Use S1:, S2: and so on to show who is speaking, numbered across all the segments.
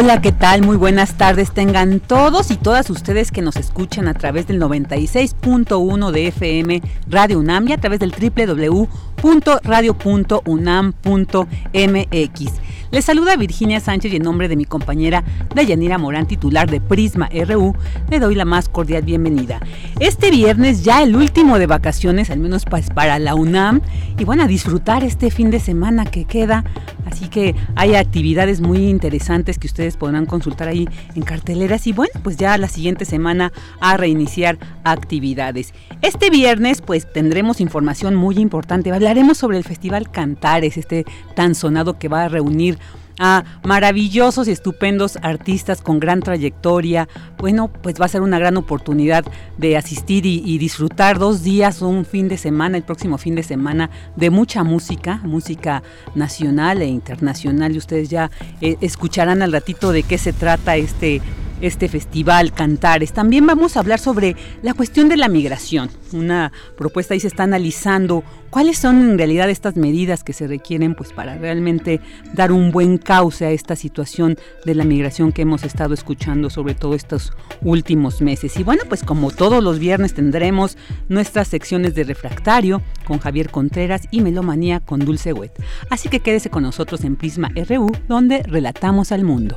S1: Hola, ¿qué tal? Muy buenas tardes tengan todos y todas ustedes que nos escuchan a través del 96.1 de FM Radio UNAM y a través del www.radio.unam.mx. Les saluda Virginia Sánchez y en nombre de mi compañera Dayanira Morán, titular de Prisma RU, le doy la más cordial bienvenida. Este viernes ya el último de vacaciones, al menos pues para la UNAM, y bueno, a disfrutar este fin de semana que queda. Así que hay actividades muy interesantes que ustedes podrán consultar ahí en carteleras y bueno, pues ya la siguiente semana a reiniciar actividades. Este viernes pues tendremos información muy importante. Hablaremos sobre el Festival Cantares, este tan sonado que va a reunir a maravillosos y estupendos artistas con gran trayectoria. Bueno, pues va a ser una gran oportunidad de asistir y, disfrutar dos días un fin de semana, el próximo fin de semana, de mucha música, música nacional e internacional. Y ustedes ya eh, escucharán al ratito de qué se trata este este festival Cantares. También vamos a hablar sobre la cuestión de la migración. Una propuesta ahí se está analizando cuáles son en realidad estas medidas que se requieren pues para realmente dar un buen cauce a esta situación de la migración que hemos estado escuchando sobre todo estos últimos meses. Y bueno, pues como todos los viernes tendremos nuestras secciones de refractario con Javier Contreras y Melomanía con Dulce Wet. Así que quédese con nosotros en Prisma RU donde relatamos al mundo.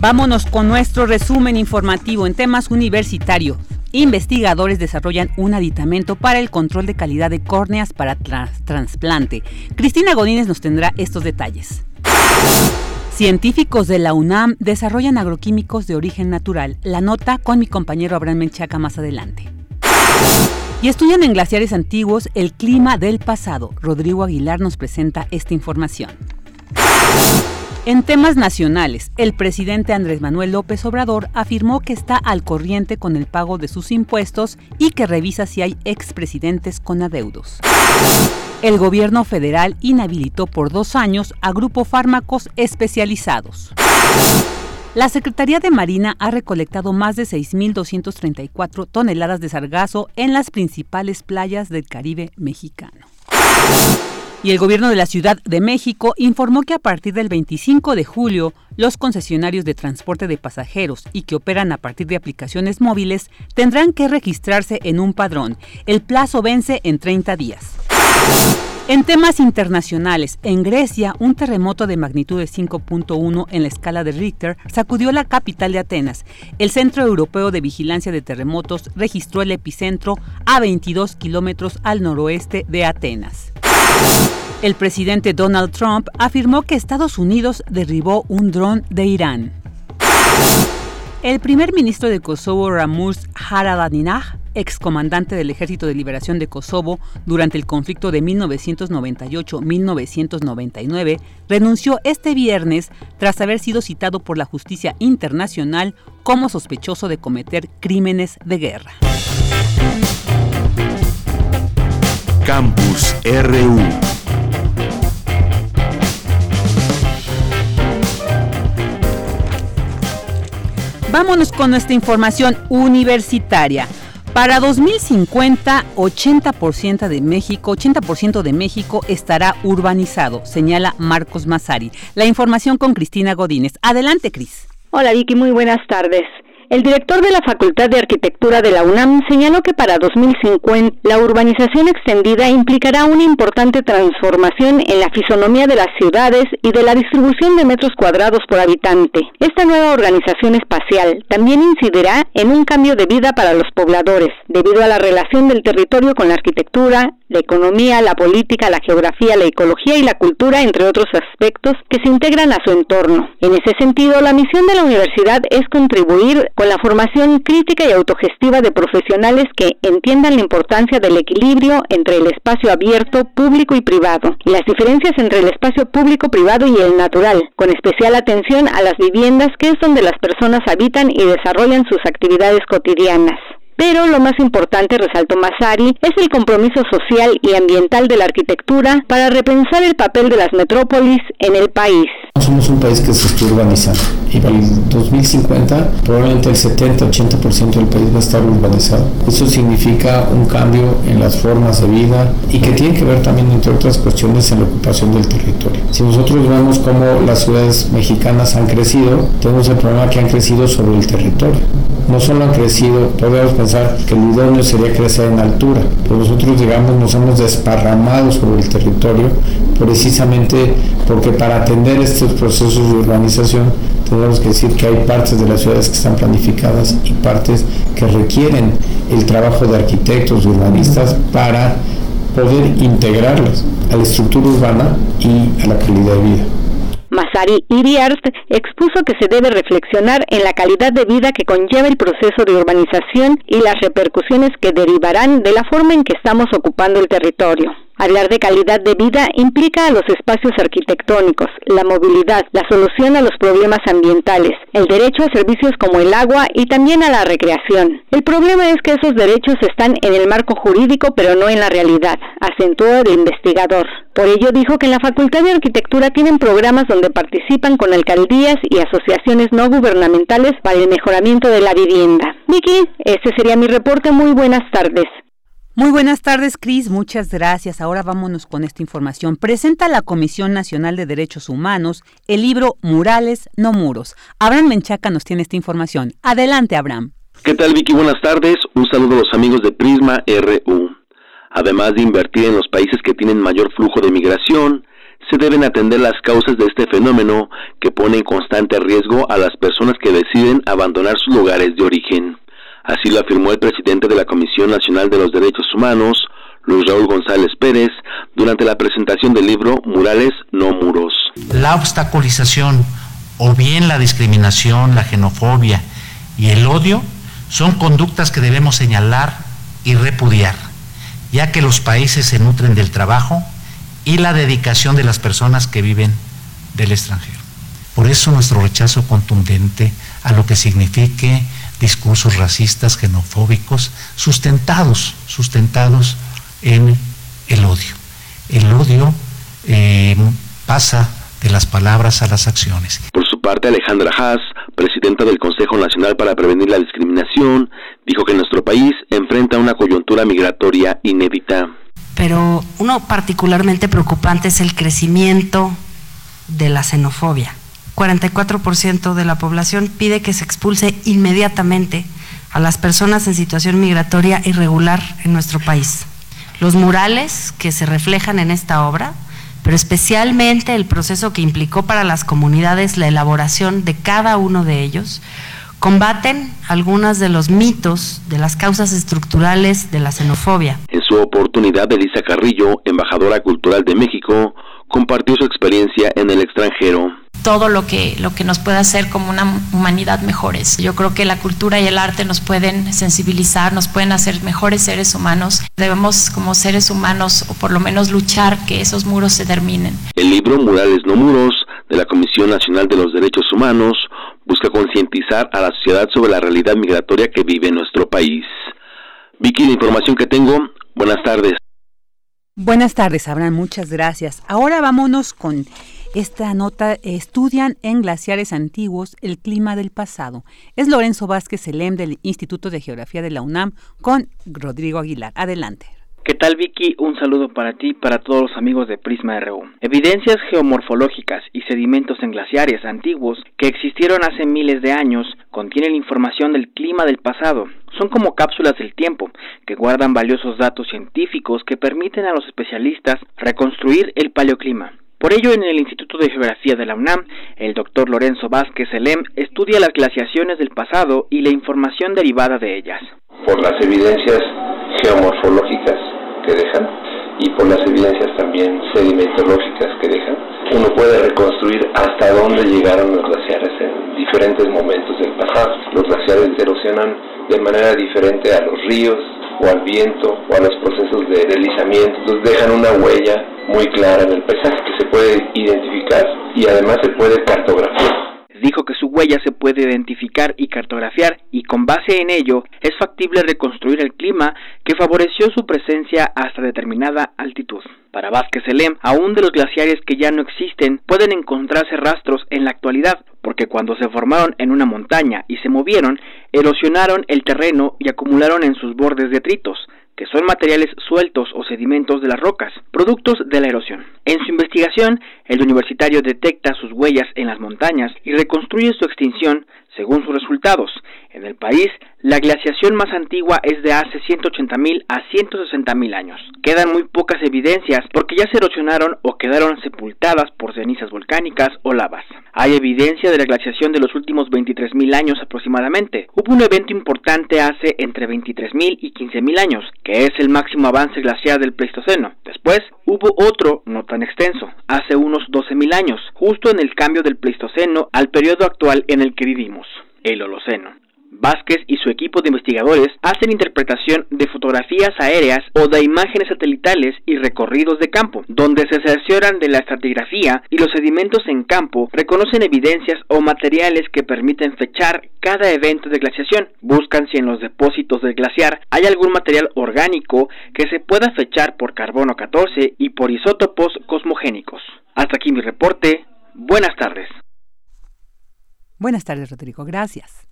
S1: Vámonos con nuestro resumen informativo en temas universitarios. Investigadores desarrollan un aditamento para el control de calidad de córneas para trasplante. Cristina Godínez nos tendrá estos detalles. Científicos de la UNAM desarrollan agroquímicos de origen natural. La nota con mi compañero Abraham Menchaca más adelante. Y estudian en glaciares antiguos el clima del pasado. Rodrigo Aguilar nos presenta esta información. En temas nacionales, el presidente Andrés Manuel López Obrador afirmó que está al corriente con el pago de sus impuestos y que revisa si hay expresidentes con adeudos. El gobierno federal inhabilitó por dos años a Grupo Fármacos Especializados. La Secretaría de Marina ha recolectado más de 6.234 toneladas de sargazo en las principales playas del Caribe mexicano. Y el gobierno de la Ciudad de México informó que a partir del 25 de julio, los concesionarios de transporte de pasajeros y que operan a partir de aplicaciones móviles tendrán que registrarse en un padrón. El plazo vence en 30 días. En temas internacionales, en Grecia, un terremoto de magnitud de 5.1 en la escala de Richter sacudió la capital de Atenas. El Centro Europeo de Vigilancia de Terremotos registró el epicentro a 22 kilómetros al noroeste de Atenas. El presidente Donald Trump afirmó que Estados Unidos derribó un dron de Irán. El primer ministro de Kosovo, Ramus Haradinaj, excomandante del Ejército de Liberación de Kosovo durante el conflicto de 1998-1999, renunció este viernes tras haber sido citado por la justicia internacional como sospechoso de cometer crímenes de guerra.
S2: Campus RU.
S1: Vámonos con nuestra información universitaria. Para 2050, 80% de México, 80% de México estará urbanizado, señala Marcos Mazari. La información con Cristina Godínez. Adelante, Cris.
S3: Hola Vicky, muy buenas tardes. El director de la Facultad de Arquitectura de la UNAM señaló que para 2050 la urbanización extendida implicará una importante transformación en la fisonomía de las ciudades y de la distribución de metros cuadrados por habitante. Esta nueva organización espacial también incidirá en un cambio de vida para los pobladores, debido a la relación del territorio con la arquitectura, la economía, la política, la geografía, la ecología y la cultura, entre otros aspectos que se integran a su entorno. En ese sentido, la misión de la universidad es contribuir con la formación crítica y autogestiva de profesionales que entiendan la importancia del equilibrio entre el espacio abierto, público y privado, y las diferencias entre el espacio público, privado y el natural, con especial atención a las viviendas que es donde las personas habitan y desarrollan sus actividades cotidianas. Pero lo más importante, resaltó Masari, es el compromiso social y ambiental de la arquitectura para repensar el papel de las metrópolis en el país.
S4: Somos un país que se está urbanizando y para el 2050 probablemente el 70-80% del país va a estar urbanizado. Eso significa un cambio en las formas de vida y que tiene que ver también, entre otras cuestiones, en la ocupación del territorio. Si nosotros vemos cómo las ciudades mexicanas han crecido, tenemos el problema que han crecido sobre el territorio. No solo han crecido, podemos pensar que el idóneo sería crecer en altura, pero nosotros digamos nos hemos desparramado sobre el territorio precisamente porque para atender estos procesos de urbanización tenemos que decir que hay partes de las ciudades que están planificadas y partes que requieren el trabajo de arquitectos, urbanistas para poder integrarlas a la estructura urbana y a la calidad de vida.
S3: Masari Iriart expuso que se debe reflexionar en la calidad de vida que conlleva el proceso de urbanización y las repercusiones que derivarán de la forma en que estamos ocupando el territorio. Hablar de calidad de vida implica a los espacios arquitectónicos, la movilidad, la solución a los problemas ambientales, el derecho a servicios como el agua y también a la recreación. El problema es que esos derechos están en el marco jurídico pero no en la realidad, acentuó el investigador. Por ello dijo que en la Facultad de Arquitectura tienen programas donde participan con alcaldías y asociaciones no gubernamentales para el mejoramiento de la vivienda. Vicky, ese sería mi reporte. Muy buenas tardes.
S1: Muy buenas tardes, Cris. Muchas gracias. Ahora vámonos con esta información. Presenta la Comisión Nacional de Derechos Humanos el libro Murales, no muros. Abraham Menchaca nos tiene esta información. Adelante, Abraham.
S5: ¿Qué tal, Vicky? Buenas tardes. Un saludo a los amigos de Prisma RU. Además de invertir en los países que tienen mayor flujo de migración, se deben atender las causas de este fenómeno que pone en constante riesgo a las personas que deciden abandonar sus lugares de origen. Así lo afirmó el presidente de la Comisión Nacional de los Derechos Humanos, Luis Raúl González Pérez, durante la presentación del libro Murales, no muros.
S6: La obstaculización o bien la discriminación, la xenofobia y el odio son conductas que debemos señalar y repudiar, ya que los países se nutren del trabajo y la dedicación de las personas que viven del extranjero. Por eso nuestro rechazo contundente a lo que signifique discursos racistas, xenofóbicos, sustentados, sustentados en el odio. El odio eh, pasa de las palabras a las acciones.
S5: Por su parte, Alejandra Haas, presidenta del Consejo Nacional para Prevenir la Discriminación, dijo que nuestro país enfrenta una coyuntura migratoria inédita.
S7: Pero uno particularmente preocupante es el crecimiento de la xenofobia 44% de la población pide que se expulse inmediatamente a las personas en situación migratoria irregular en nuestro país. Los murales que se reflejan en esta obra, pero especialmente el proceso que implicó para las comunidades la elaboración de cada uno de ellos, combaten algunos de los mitos de las causas estructurales de la xenofobia.
S5: En su oportunidad, Elisa Carrillo, embajadora cultural de México, compartió su experiencia en el extranjero
S8: todo lo que, lo que nos puede hacer como una humanidad mejores. Yo creo que la cultura y el arte nos pueden sensibilizar, nos pueden hacer mejores seres humanos. Debemos como seres humanos o por lo menos luchar que esos muros se terminen.
S5: El libro Murales no muros de la Comisión Nacional de los Derechos Humanos busca concientizar a la sociedad sobre la realidad migratoria que vive nuestro país. Vicky, la información que tengo, buenas tardes.
S1: Buenas tardes, Abraham, muchas gracias. Ahora vámonos con esta nota, estudian en glaciares antiguos el clima del pasado. Es Lorenzo Vázquez Selem del Instituto de Geografía de la UNAM con Rodrigo Aguilar. Adelante.
S9: ¿Qué tal Vicky? Un saludo para ti y para todos los amigos de Prisma RU. Evidencias geomorfológicas y sedimentos en glaciares antiguos que existieron hace miles de años contienen información del clima del pasado. Son como cápsulas del tiempo que guardan valiosos datos científicos que permiten a los especialistas reconstruir el paleoclima. Por ello, en el Instituto de Geografía de la UNAM, el doctor Lorenzo Vázquez Elem estudia las glaciaciones del pasado y la información derivada de ellas.
S10: Por las evidencias geomorfológicas que dejan y por las evidencias también sedimentológicas que dejan, uno puede reconstruir hasta dónde llegaron los glaciares en diferentes momentos del pasado. Los glaciares erosionan de manera diferente a los ríos o al viento o a los procesos de deslizamiento, entonces dejan una huella muy clara en el paisaje que se puede identificar y además se puede cartografiar
S9: dijo que su huella se puede identificar y cartografiar y con base en ello es factible reconstruir el clima que favoreció su presencia hasta determinada altitud. Para Vázquez Elem, aún de los glaciares que ya no existen pueden encontrarse rastros en la actualidad, porque cuando se formaron en una montaña y se movieron, erosionaron el terreno y acumularon en sus bordes detritos, que son materiales sueltos o sedimentos de las rocas, productos de la erosión. En su investigación, el universitario detecta sus huellas en las montañas y reconstruye su extinción según sus resultados. En el país, la glaciación más antigua es de hace 180.000 a 160.000 años. Quedan muy pocas evidencias porque ya se erosionaron o quedaron sepultadas por cenizas volcánicas o lavas. Hay evidencia de la glaciación de los últimos 23.000 años aproximadamente. Hubo un evento importante hace entre 23.000 y 15.000 años, que es el máximo avance glacial del Pleistoceno. Después, hubo otro no tan extenso, hace unos 12.000 años, justo en el cambio del Pleistoceno al periodo actual en el que vivimos, el Holoceno. Vázquez y su equipo de investigadores hacen interpretación de fotografías aéreas o de imágenes satelitales y recorridos de campo, donde se cercioran de la estratigrafía y los sedimentos en campo reconocen evidencias o materiales que permiten fechar cada evento de glaciación. Buscan si en los depósitos del glaciar hay algún material orgánico que se pueda fechar por carbono 14 y por isótopos cosmogénicos. Hasta aquí mi reporte. Buenas tardes.
S1: Buenas tardes, Rodrigo. Gracias.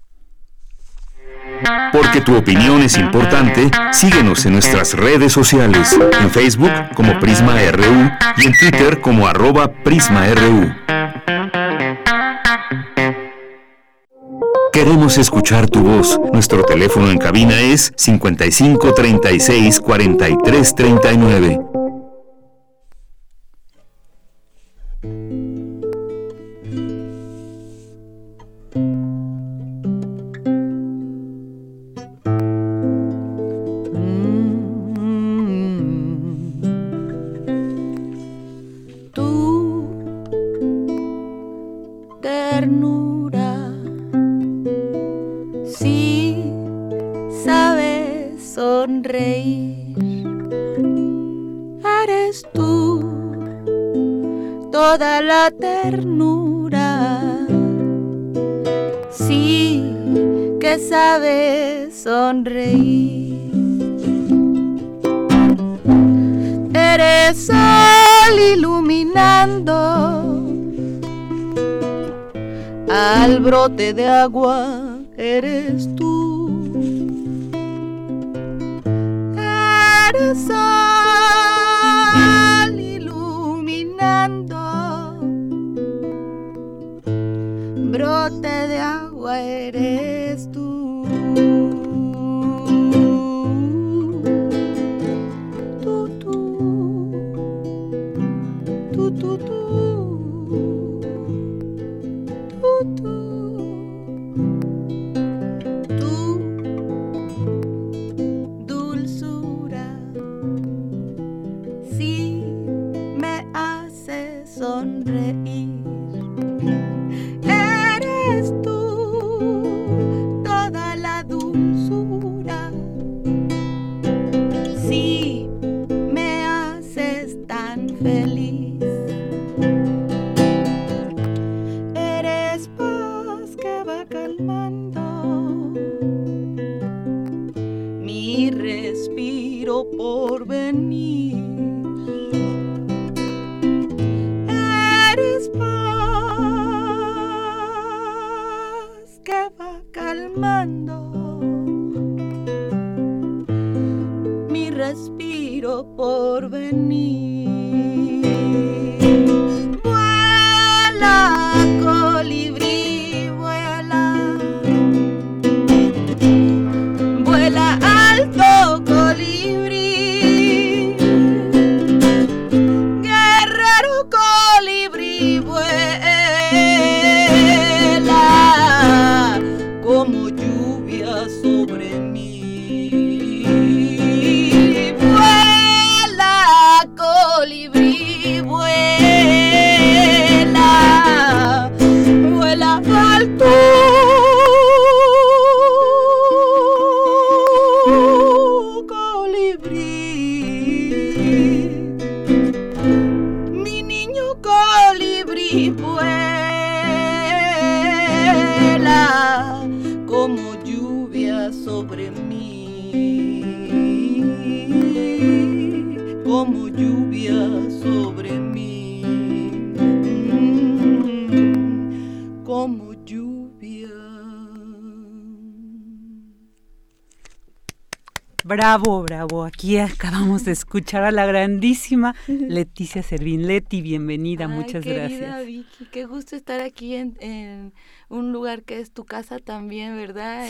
S2: Porque tu opinión es importante, síguenos en nuestras redes sociales, en Facebook como Prisma RU y en Twitter como arroba PrismaRU. Queremos escuchar tu voz. Nuestro teléfono en cabina es 55 36 43 39.
S11: de agua
S1: Bravo, bravo. Aquí acabamos de escuchar a la grandísima Leticia Servín. Leti, bienvenida,
S12: Ay,
S1: muchas
S12: querida
S1: gracias.
S12: Vicky, qué gusto estar aquí en, en un lugar que es tu casa también, ¿verdad?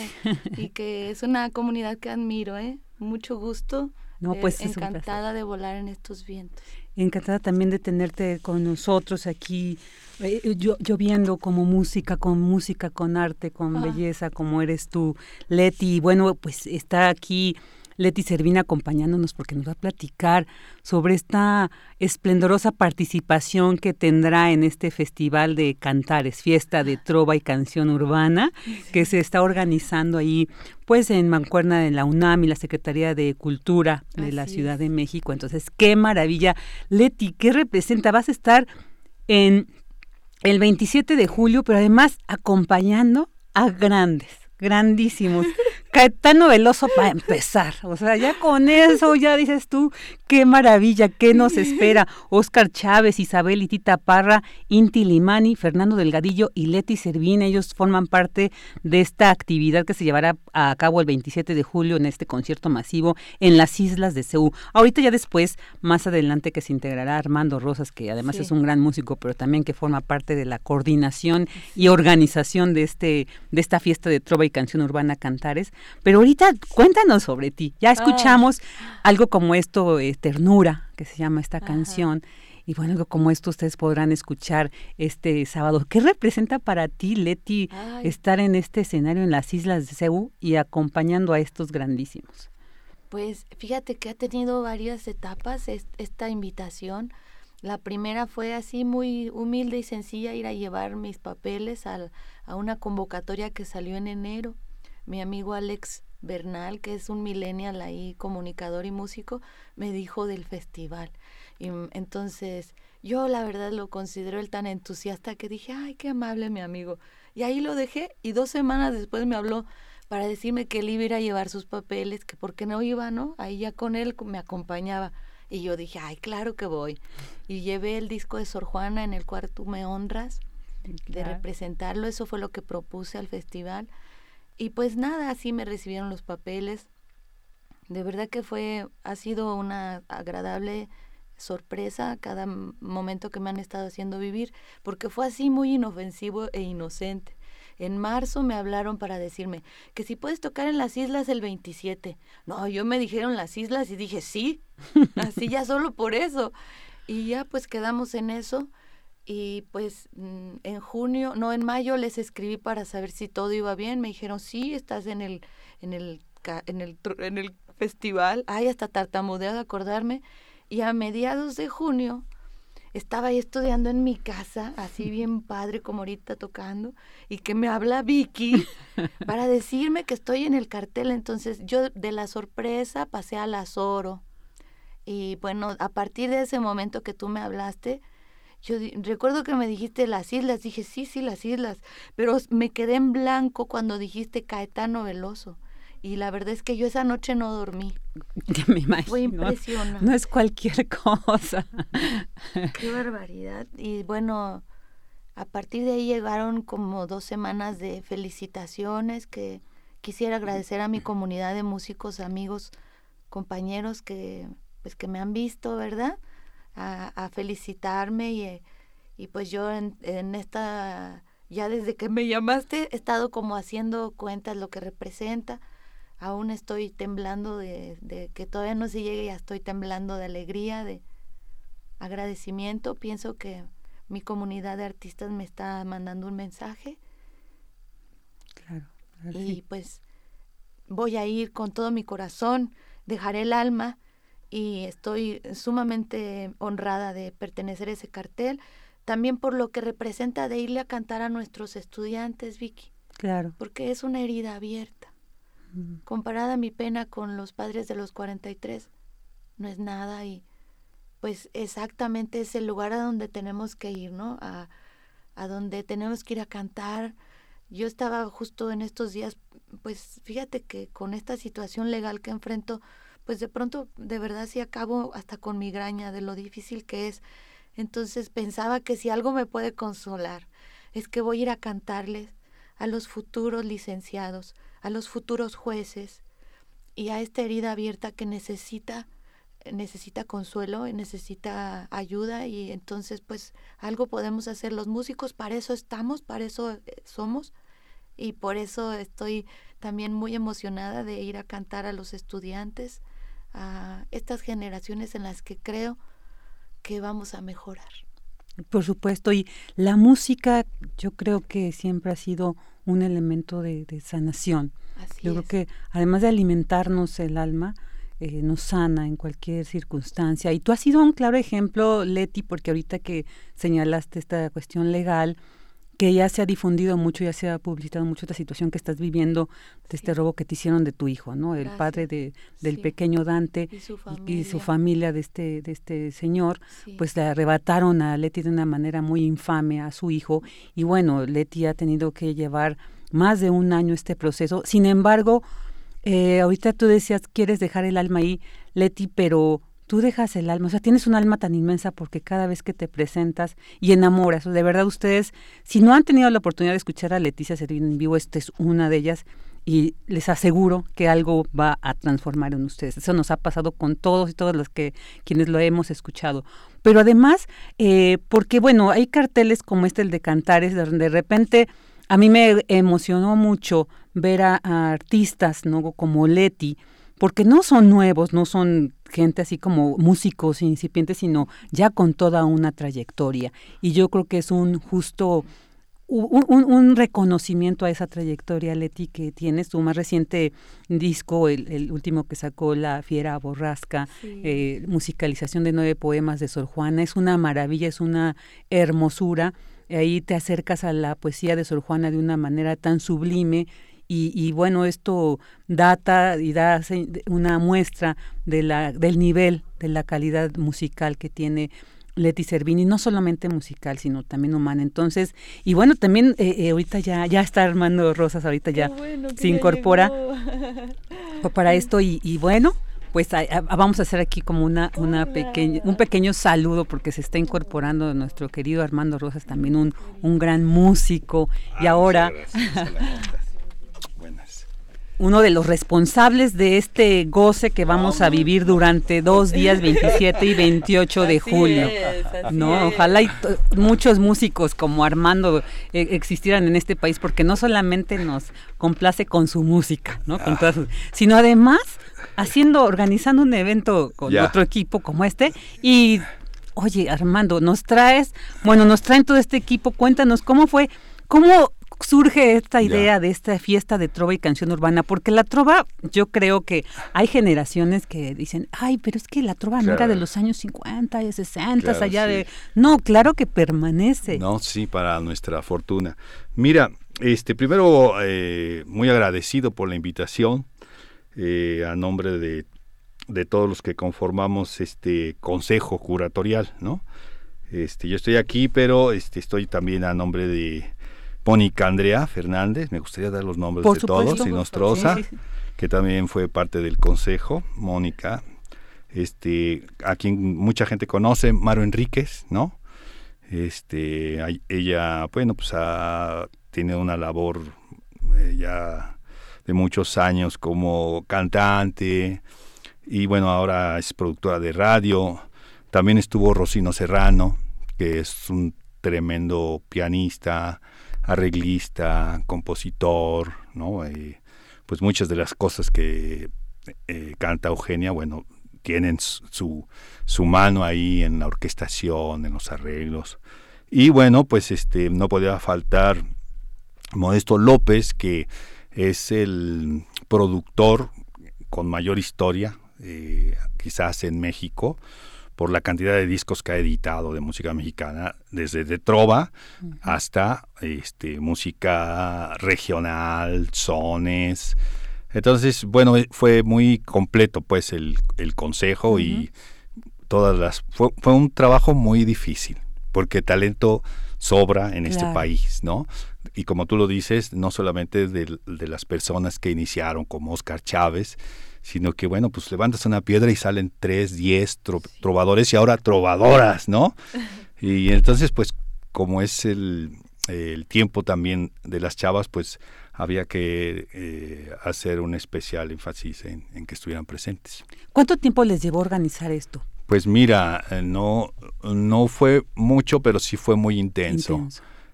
S12: y que es una comunidad que admiro, ¿eh? Mucho gusto.
S1: No,
S12: eh,
S1: pues, placer.
S12: encantada de volar en estos vientos.
S1: Encantada también de tenerte con nosotros aquí, eh, yo, lloviendo como música, con música, con arte, con
S12: Ah.
S1: belleza, como eres tú, Leti. Bueno, pues está aquí Leti Servina acompañándonos porque nos va a platicar sobre esta esplendorosa participación que tendrá en este festival de cantares, fiesta de trova y canción urbana, que se está organizando ahí, pues en Mancuerna de la UNAM y la Secretaría de Cultura de la Ciudad de México. Entonces, qué maravilla. Leti, ¿qué representa? Vas a estar en el 27 de julio, pero además acompañando a grandes, grandísimos. Caetano Veloso para empezar. O sea, ya con eso ya dices tú, qué maravilla, qué nos espera. Oscar Chávez, Isabel y Tita Parra, Inti Limani, Fernando Delgadillo y Leti Servín, ellos forman parte de esta actividad que se llevará a cabo el 27 de julio en este concierto masivo en las islas de Ceú. Ahorita ya después, más adelante que se integrará Armando Rosas, que además
S12: Sí.
S1: es un gran músico, pero también que forma parte de la coordinación y organización de este de esta fiesta de trova y canción urbana Cantares. Pero ahorita cuéntanos sobre ti. Ya escuchamos algo como esto, eh, Ternura, que se llama esta canción. Y bueno, algo como esto ustedes podrán escuchar este sábado. ¿Qué representa para ti, Leti,
S12: Ay.
S1: estar en este escenario en las islas de Ceú y acompañando a estos grandísimos?
S12: Pues fíjate que ha tenido varias etapas es- esta invitación. La primera fue así muy humilde y sencilla ir a llevar mis papeles al- a una convocatoria que salió en enero. Mi amigo Alex Bernal, que es un millennial ahí, comunicador y músico, me dijo del festival. Y entonces yo la verdad lo considero él tan entusiasta que dije, ay, qué amable mi amigo. Y ahí lo dejé y dos semanas después me habló para decirme que él iba a llevar sus papeles, que por qué no iba, ¿no? Ahí ya con él me acompañaba. Y yo dije, ay, claro que voy. Y llevé el disco de Sor Juana en el cual tú me honras de representarlo. Eso fue lo que propuse al festival. Y pues nada, así me recibieron los papeles. De verdad que fue, ha sido una agradable sorpresa cada momento que me han estado haciendo vivir, porque fue así muy inofensivo e inocente. En marzo me hablaron para decirme que si puedes tocar en las islas el 27. No, yo me dijeron las islas y dije sí, así ya solo por eso. Y ya pues quedamos en eso y pues mm, en junio, no, en mayo les escribí para saber si todo iba bien. Me dijeron, sí, estás en el, en el, en el, en el festival. Ay, hasta tartamudeo de acordarme. Y a mediados de junio estaba ahí estudiando en mi casa, así bien padre como ahorita tocando, y que me habla Vicky para decirme que estoy en el cartel. Entonces yo de la sorpresa pasé al Azoro. Y bueno, a partir de ese momento que tú me hablaste, yo recuerdo que me dijiste las islas, dije sí, sí, las islas, pero me quedé en blanco cuando dijiste Caetano Veloso. Y la verdad es que yo esa noche no dormí.
S1: Ya me imagino.
S12: Fue impresionante.
S1: No es cualquier cosa.
S12: Qué barbaridad. Y bueno, a partir de ahí llegaron como dos semanas de felicitaciones que quisiera agradecer a mi comunidad de músicos, amigos, compañeros que pues que me han visto, ¿verdad? A, felicitarme y, y, pues yo en, en esta, ya desde que me llamaste, he estado como haciendo cuentas lo que representa. Aún estoy temblando de, de que todavía no se llegue, ya estoy temblando de alegría, de agradecimiento. Pienso que mi comunidad de artistas me está mandando un mensaje.
S1: Claro.
S12: y pues voy a ir con todo mi corazón, dejaré el alma y estoy sumamente honrada de pertenecer a ese cartel, también por lo que representa de irle a cantar a nuestros estudiantes, Vicky.
S1: Claro.
S12: Porque es una herida abierta. Comparada mi pena con los padres de los 43, no es nada y pues exactamente es el lugar a donde tenemos que ir, ¿no? A, a donde tenemos que ir a cantar. Yo estaba justo en estos días, pues fíjate que con esta situación legal que enfrento, pues de pronto de verdad sí acabo hasta con migraña de lo difícil que es. Entonces pensaba que si algo me puede consolar es que voy a ir a cantarles a los futuros licenciados, a los futuros jueces y a esta herida abierta que necesita necesita consuelo, necesita ayuda y entonces pues algo podemos hacer. Los músicos para eso estamos, para eso eh, somos y por eso estoy también muy emocionada de ir a cantar a los estudiantes, a estas generaciones en las que creo que vamos a mejorar.
S1: Por supuesto, y la música yo creo que siempre ha sido un elemento de, sanación. yo creo que además de alimentarnos el alma, eh, nos sana en cualquier circunstancia. Y tú has sido un claro ejemplo, Leti, porque ahorita que señalaste esta cuestión legal, que ya se ha difundido mucho, ya se ha publicitado mucho esta situación que estás viviendo de este robo que te hicieron de tu hijo, ¿no? El padre de, del pequeño Dante y su, familia. de este, de este señor, pues le arrebataron a Leti de una manera muy infame a su hijo. Y bueno, Leti ha tenido que llevar más de un año este proceso. Sin embargo, eh, ahorita tú decías, quieres dejar el alma ahí, Leti, pero tú dejas el alma, o sea, tienes un alma tan inmensa porque cada vez que te presentas y enamoras, de verdad ustedes, si no han tenido la oportunidad de escuchar a Leticia Servin en vivo, esta es una de ellas y les aseguro que algo va a transformar en ustedes. Eso nos ha pasado con todos y todas los que quienes lo hemos escuchado. Pero además, eh, porque bueno, hay carteles como este, el de Cantares, donde de repente a mí me emocionó mucho ver a, artistas ¿no? como Leti, porque no son nuevos, no son gente así como músicos incipientes, sino ya con toda una trayectoria. Y yo creo que es un justo, un, reconocimiento a esa trayectoria, Leti, que tienes tu más reciente disco, el, último que sacó La Fiera Borrasca, eh, musicalización de nueve poemas de Sor Juana, es una maravilla, es una hermosura. Ahí te acercas a la poesía de Sor Juana de una manera tan sublime y, bueno, esto data y da una muestra de la, del nivel, de la calidad musical que tiene Leti Servini, no solamente musical, sino también humana. Entonces, y bueno, también eh, eh, ahorita ya, ya está Armando Rosas, ahorita ya se incorpora para esto y, bueno, pues vamos a hacer aquí como una, una pequeña, un pequeño saludo porque se está incorporando nuestro querido Armando Rosas, también un, un gran músico. y ah, ahora uno de los responsables de este goce que vamos a vivir durante dos días, 27 y 28 de julio. no, ojalá y muchos músicos como Armando eh, existieran en este país, porque no solamente nos complace con su música, ¿no? sino además haciendo, organizando un evento con otro equipo como este. Y oye, Armando, nos traes, bueno, nos traen todo este equipo, cuéntanos cómo fue, cómo surge esta idea de esta fiesta de trova y canción urbana? Porque la trova, yo creo que hay generaciones que dicen, ay, pero es que la trova no era de los años 50 y 60, allá de... No, claro que permanece.
S13: No, sí, para nuestra fortuna. Mira, este, primero, eh, muy agradecido por la invitación eh, a nombre de, de todos los que conformamos este consejo curatorial, ¿no? Este, yo estoy aquí, pero este, estoy también a nombre de Mónica Andrea Fernández, me gustaría dar los nombres de todos, y Nostrosa, que también fue parte del consejo, Mónica, este, a quien mucha gente conoce, Maro Enríquez, ¿no? Este, ella, bueno, pues tiene una labor eh, ya de muchos años como cantante y bueno, ahora es productora de radio. También estuvo Rocino Serrano, que es un tremendo pianista, arreglista, compositor, ¿no? Eh, pues muchas de las cosas que eh, canta Eugenia, bueno, tienen su, su mano ahí en la orquestación, en los arreglos. Y bueno, pues este no podía faltar Modesto López, que es el productor con mayor historia, eh, quizás en México, por la cantidad de discos que ha editado de música mexicana, desde de trova hasta este, música regional, sones. Entonces, bueno, eh, fue muy completo pues el, el consejo y todas las... Fue, fue, un trabajo muy difícil, porque talento sobra en este país, ¿no? Y como tú lo dices, no solamente de, de las personas que iniciaron, como Oscar Chávez, sino que bueno, pues levantas una piedra y salen tres, diez trovadores y ahora trovadoras, ¿no? Y entonces, pues como es el, tiempo también de las chavas, pues había que eh, hacer un especial énfasis en, que estuvieran presentes.
S1: ¿Cuánto tiempo les llevó organizar esto?
S13: Pues mira, eh, no, no fue mucho, pero sí fue muy intenso.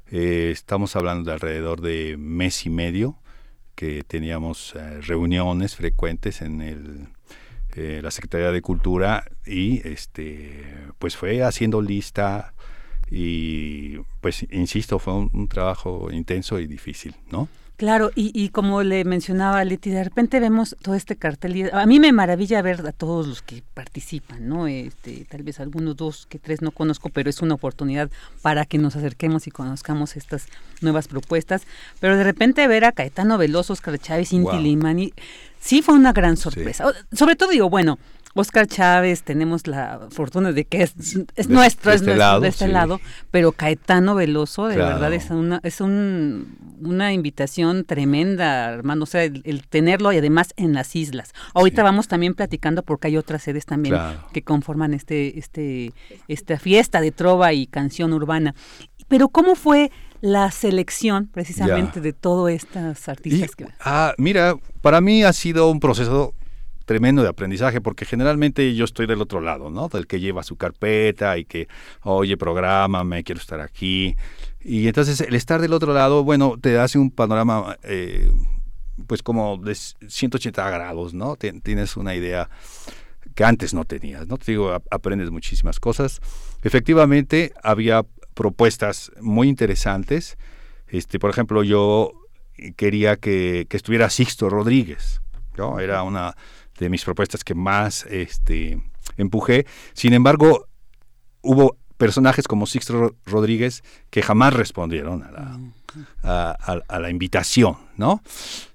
S13: Eh, estamos hablando de alrededor de mes y medio que teníamos eh, reuniones frecuentes en el, eh, la Secretaría de Cultura y este pues fue haciendo lista y pues insisto fue un trabajo intenso y difícil, ¿no?
S1: Claro, y, y como le mencionaba Leti, de repente vemos todo este cartel. Y a mí me maravilla ver a todos los que participan, ¿no? Este, tal vez algunos dos que tres no conozco, pero es una oportunidad para que nos acerquemos y conozcamos estas nuevas propuestas. Pero de repente ver a Caetano Veloso, Oscar Chávez, Inti Limani, sí fue una gran sorpresa. Sobre todo digo, bueno, Oscar Chávez, tenemos la fortuna de que es, es nuestro, es este nuestro, de este lado, pero Caetano Veloso, de verdad, es una, es un, una invitación tremenda, hermano, o sea, el, tenerlo y además en las islas. Ahorita vamos también platicando porque hay otras sedes también que conforman este, este, esta fiesta de trova y canción urbana. Pero ¿cómo fue la selección precisamente de todos estos artistas? que...
S13: Ah, mira, para mí ha sido un proceso tremendo de aprendizaje, porque generalmente yo estoy del otro lado, ¿no? Del que lleva su carpeta y que, oye, me quiero estar aquí. Y entonces el estar del otro lado, bueno, te hace un panorama, eh, pues como de 180 grados, ¿no? Tienes una idea que antes no tenías, ¿no? Te digo, aprendes muchísimas cosas. Efectivamente, había propuestas muy interesantes. Este, por ejemplo, yo quería que, que estuviera Sixto Rodríguez, ¿no? Era una de mis propuestas que más este, empujé. Sin embargo, hubo personajes como Sixto Rodríguez que jamás respondieron a la, a, la invitación, ¿no?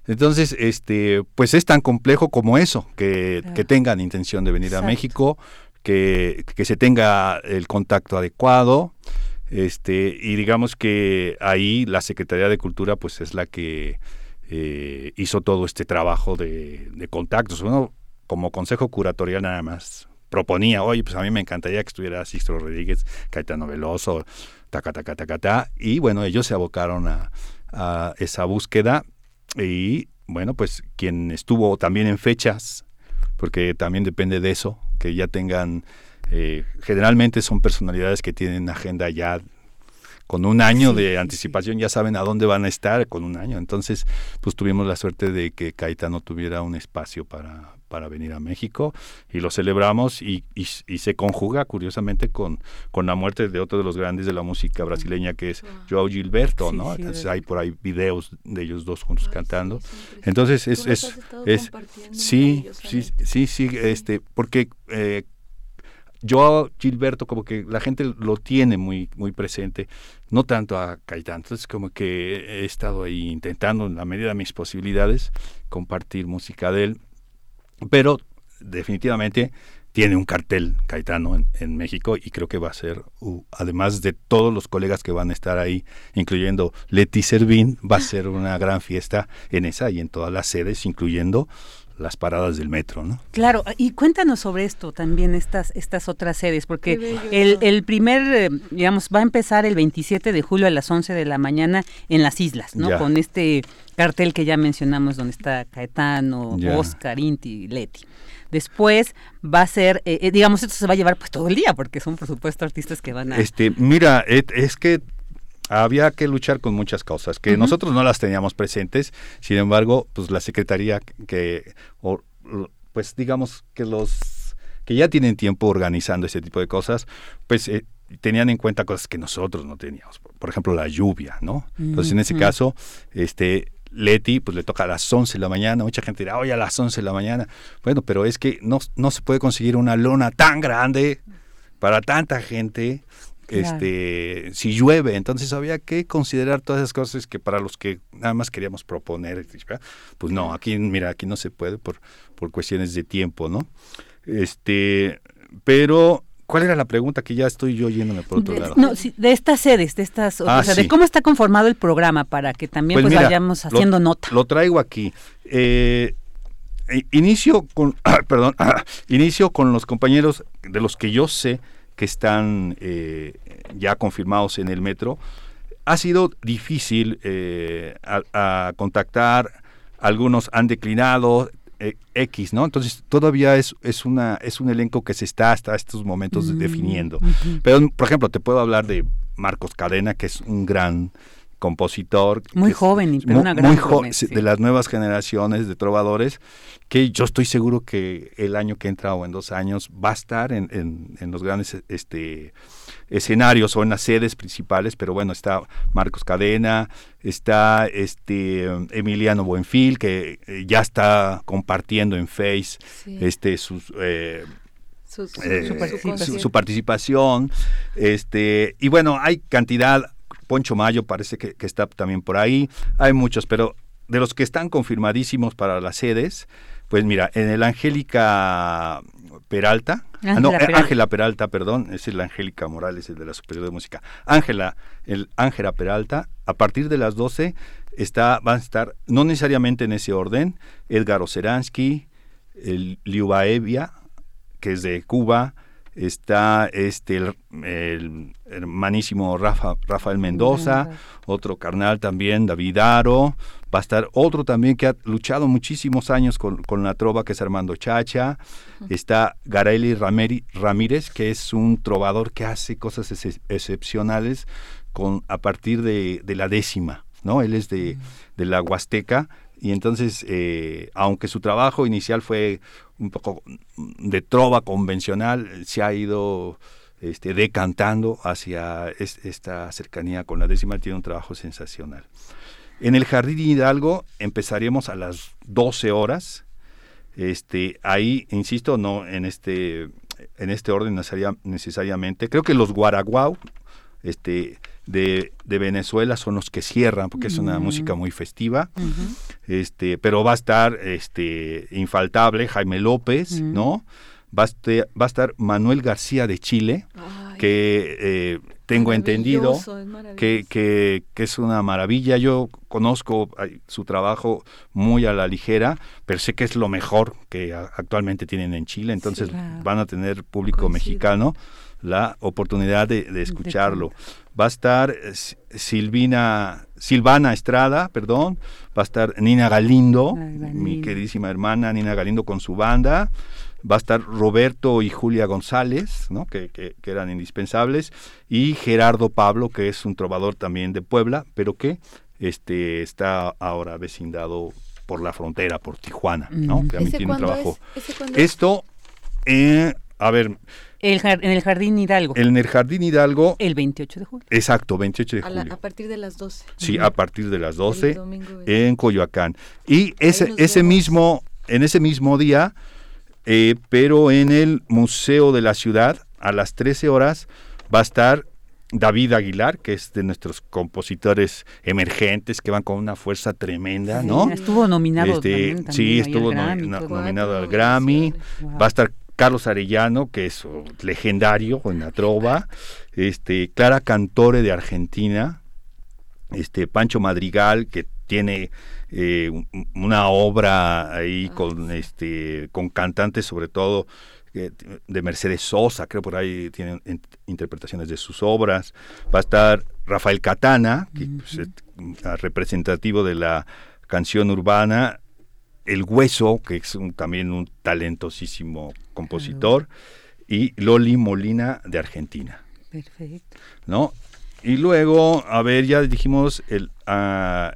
S13: Entonces, este, pues es tan complejo como eso, que, que tengan intención de venir a México, que, que, se tenga el contacto adecuado, este, y digamos que ahí la Secretaría de Cultura pues es la que eh, hizo todo este trabajo de, contactos. Uno, como consejo curatorial nada más, proponía, oye, pues a mí me encantaría que estuviera Sixto Rodríguez, Caetano Veloso, taca, taca, taca, ta. Y bueno, ellos se abocaron a, esa búsqueda y bueno, pues quien estuvo también en fechas, porque también depende de eso, que ya tengan, eh, generalmente son personalidades que tienen agenda ya con un año de anticipación ya saben a dónde van a estar con un año. Entonces, pues tuvimos la suerte de que Caetano tuviera un espacio para, para venir a México y lo celebramos y, y, se conjuga curiosamente con, con la muerte de otro de los grandes de la música brasileña que es Joao Gilberto, ¿no? Entonces hay por ahí videos de ellos dos juntos cantando. Entonces es, es, es sí, sí, sí, sí, este, porque eh, yo Gilberto como que la gente lo tiene muy muy presente, no tanto a Caetano, entonces como que he estado ahí intentando en la medida de mis posibilidades compartir música de él, pero definitivamente tiene un cartel Caetano en, México y creo que va a ser, además de todos los colegas que van a estar ahí, incluyendo Leti Servín, va a ser una gran fiesta en esa y en todas las sedes, incluyendo las paradas del metro, ¿no?
S1: Claro, y cuéntanos sobre esto también, estas, estas otras sedes, porque el, el, primer, eh, digamos, va a empezar el 27 de julio a las 11 de la mañana en las islas, ¿no? Con este cartel que ya mencionamos, donde está Caetano, Oscar, Inti, Leti. Después va a ser, eh, eh, digamos, esto se va a llevar pues todo el día, porque son por supuesto artistas que van a...
S13: Este, mira, es que había que luchar con muchas cosas que nosotros no las teníamos presentes, sin embargo, pues la Secretaría que, pues digamos que los que ya tienen tiempo organizando ese tipo de cosas, pues eh, tenían en cuenta cosas que nosotros no teníamos, por ejemplo la lluvia, ¿no? Entonces en ese caso, este, Leti, pues le toca a las 11 de la mañana, mucha gente dirá, oye, a las 11 de la mañana. Bueno, pero es que no, no se puede conseguir una lona tan grande para tanta gente, este, si llueve, entonces había que considerar todas esas cosas que para los que nada más queríamos proponer, pues no, aquí, mira, aquí no se puede por, por cuestiones de tiempo, ¿no? Este, pero ¿Cuál era la pregunta que ya estoy yo yéndome por otro lado?
S1: No, de estas sedes, de estas, o ah, sea, de cómo está conformado el programa para que también pues, pues vayamos haciendo nota.
S13: Lo traigo aquí. Eh, inicio con, perdón, inicio con los compañeros de los que yo sé que están eh, ya confirmados en el metro. Ha sido difícil eh, a contactar, algunos han declinado, eh, X, ¿no? Entonces todavía es, es, una, es un elenco que se está hasta estos momentos mm, definiendo. Pero, por ejemplo, te puedo hablar de Marcos Cadena, que es un gran compositor.
S1: Muy joven, pero una gran muy
S13: de las nuevas generaciones de trovadores, que yo estoy seguro que el año que entra o en dos años va a estar en, en, los grandes este, escenarios o en las sedes principales, pero bueno, está Marcos Cadena, está este Emiliano Buenfil, que eh, ya está compartiendo en Face este sus... Eh, su, su, participación. este y bueno hay cantidad Poncho Mayo parece que, está también por ahí. Hay muchos, pero de los que están confirmadísimos para las sedes, pues mira, en el Angélica Peralta, ah, no, Ángela Peralta. perdón, es el Angélica Morales, el de la Superior de Música. Ángela, el Ángela Peralta, a partir de las 12 está, van a estar, no necesariamente en ese orden, Edgar Oceransky, el Liubaevia, que es de Cuba, está este el, hermanísimo Rafa, Rafael Mendoza, otro carnal también, David Aro, va a estar otro también que ha luchado muchísimos años con, la trova, que es Armando Chacha, está Gareli Ramírez, que es un trovador que hace cosas excepcionales con, a partir de, la décima, ¿no? Él es de, de la Huasteca, y entonces, eh, aunque su trabajo inicial fue un poco de trova convencional, se ha ido este, decantando hacia esta cercanía con la décima, tiene un trabajo sensacional. En el Jardín Hidalgo empezaremos a las 12 horas. Este, ahí, insisto, no en este, en este orden necesariamente. Creo que los Guaraguau, este, de, Venezuela son los que cierran porque es una mm. música muy festiva. Este pero va a estar este infaltable Jaime López mm. no va a, estar, va a estar Manuel García de Chile que eh, tengo entendido que, que, es una maravilla. Yo conozco su trabajo muy a la ligera pero sé que es lo mejor que actualmente tienen en Chile. Entonces van a tener público mexicano la oportunidad de, escucharlo. Va a estar eh, Silvina, Silvana Estrada, perdón, va a estar Nina Galindo, mi queridísima hermana Nina Galindo con su banda, va a estar Roberto y Julia González, ¿no? que, que, eran indispensables, y Gerardo Pablo, que es un trovador también de Puebla, pero que este, está ahora vecindado por la frontera, por Tijuana, ¿no? que también tiene un trabajo. Esto, eh, a ver,
S1: en el Jardín Hidalgo.
S13: En el Jardín Hidalgo.
S1: El 28 de julio.
S13: Exacto, 28 de julio.
S12: A, partir de las 12.
S13: Sí, a partir de las 12 en Coyoacán. Y ese, ese mismo, en ese mismo día, eh, pero en el Museo de la Ciudad, a las 13 horas, va a estar David Aguilar, que es de nuestros compositores emergentes que van con una fuerza tremenda, ¿no?
S1: Estuvo nominado este, también,
S13: Sí, estuvo nominado al Grammy. Va a estar Carlos Arellano, que es legendario en la trova, este, Clara Cantore de Argentina, este Pancho Madrigal, que tiene eh, una obra ahí con este con cantantes sobre todo eh, de Mercedes Sosa, creo por ahí tienen interpretaciones de sus obras. Va a estar Rafael Catana, que pues, es representativo de la canción urbana, El Hueso, que es también un talentosísimo compositor, y Loli Molina de Argentina.
S1: Perfecto.
S13: ¿No? Y luego, a ver, ya dijimos el, ah,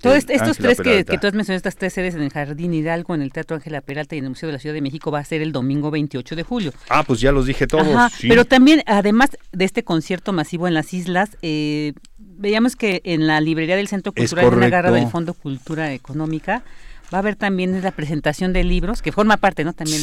S1: todos estos tres que, que, tú has mencionado, estas tres sedes en el Jardín Hidalgo, en el Teatro Ángela Peralta y en el Museo de la Ciudad de México va a ser el domingo 28 de julio.
S13: Ah, pues ya los dije todos.
S1: Pero también, además de este concierto masivo en las islas, eh, veíamos que en la librería del Centro Cultural la Garra del Fondo Cultura Económica va a haber también la presentación de libros, que forma parte, ¿no? También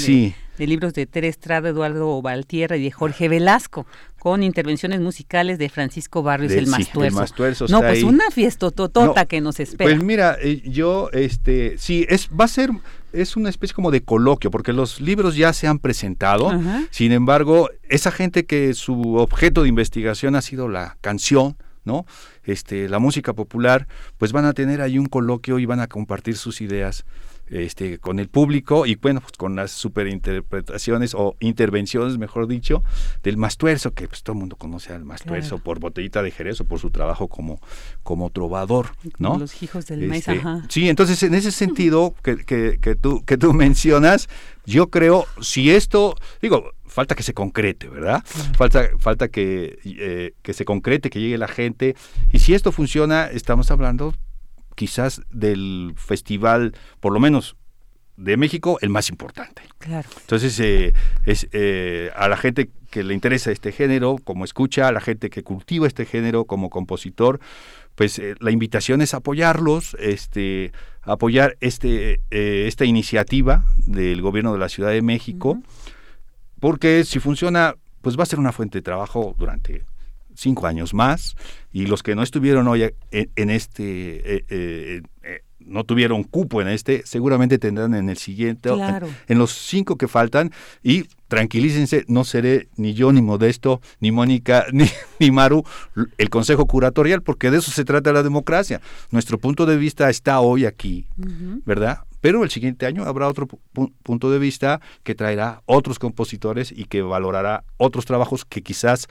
S1: de, libros de Tere Estrada, Eduardo Valtierra y de Jorge Velasco, con intervenciones musicales de Francisco Barrios, el, Mastuerzo. no, pues una fiesta totota que nos espera.
S13: Pues mira, eh, yo, este, sí, es, va a ser es una especie como de coloquio, porque los libros ya se han presentado, sin embargo, esa gente que su objeto de investigación ha sido la canción, ¿no? Este, la música popular, pues van a tener ahí un coloquio y van a compartir sus ideas este, con el público y bueno, pues con las superinterpretaciones o intervenciones, mejor dicho, del Mastuerzo, que pues todo el mundo conoce al Mastuerzo por Botellita de Jerez o por su trabajo como, como trovador, ¿no?
S1: Los hijos del maíz, este, ajá.
S13: Sí, entonces en ese sentido que, que, que, tú, que tú mencionas, yo creo, si esto, digo, falta que se concrete, ¿verdad? Falta, falta que, eh, que se concrete, que llegue la gente. Y si esto funciona, estamos hablando quizás del festival, por lo menos de México, el más importante.
S1: Claro.
S13: Entonces, eh, es eh, a la gente que le interesa este género, como escucha, a la gente que cultiva este género como compositor, pues la invitación es apoyarlos, este, apoyar este, esta iniciativa del gobierno de la Ciudad de México porque si funciona, pues va a ser una fuente de trabajo durante cinco años más y los que no estuvieron hoy en, este, eh, eh, eh, no tuvieron cupo en este, seguramente tendrán en el siguiente, en, los cinco que faltan y tranquilícense, no seré ni yo, ni Modesto, ni Mónica, ni, ni Maru el Consejo Curatorial, porque de eso se trata la democracia. Nuestro punto de vista está hoy aquí, ¿verdad? Pero el siguiente año habrá otro punto de vista que traerá otros compositores y que valorará otros trabajos que quizás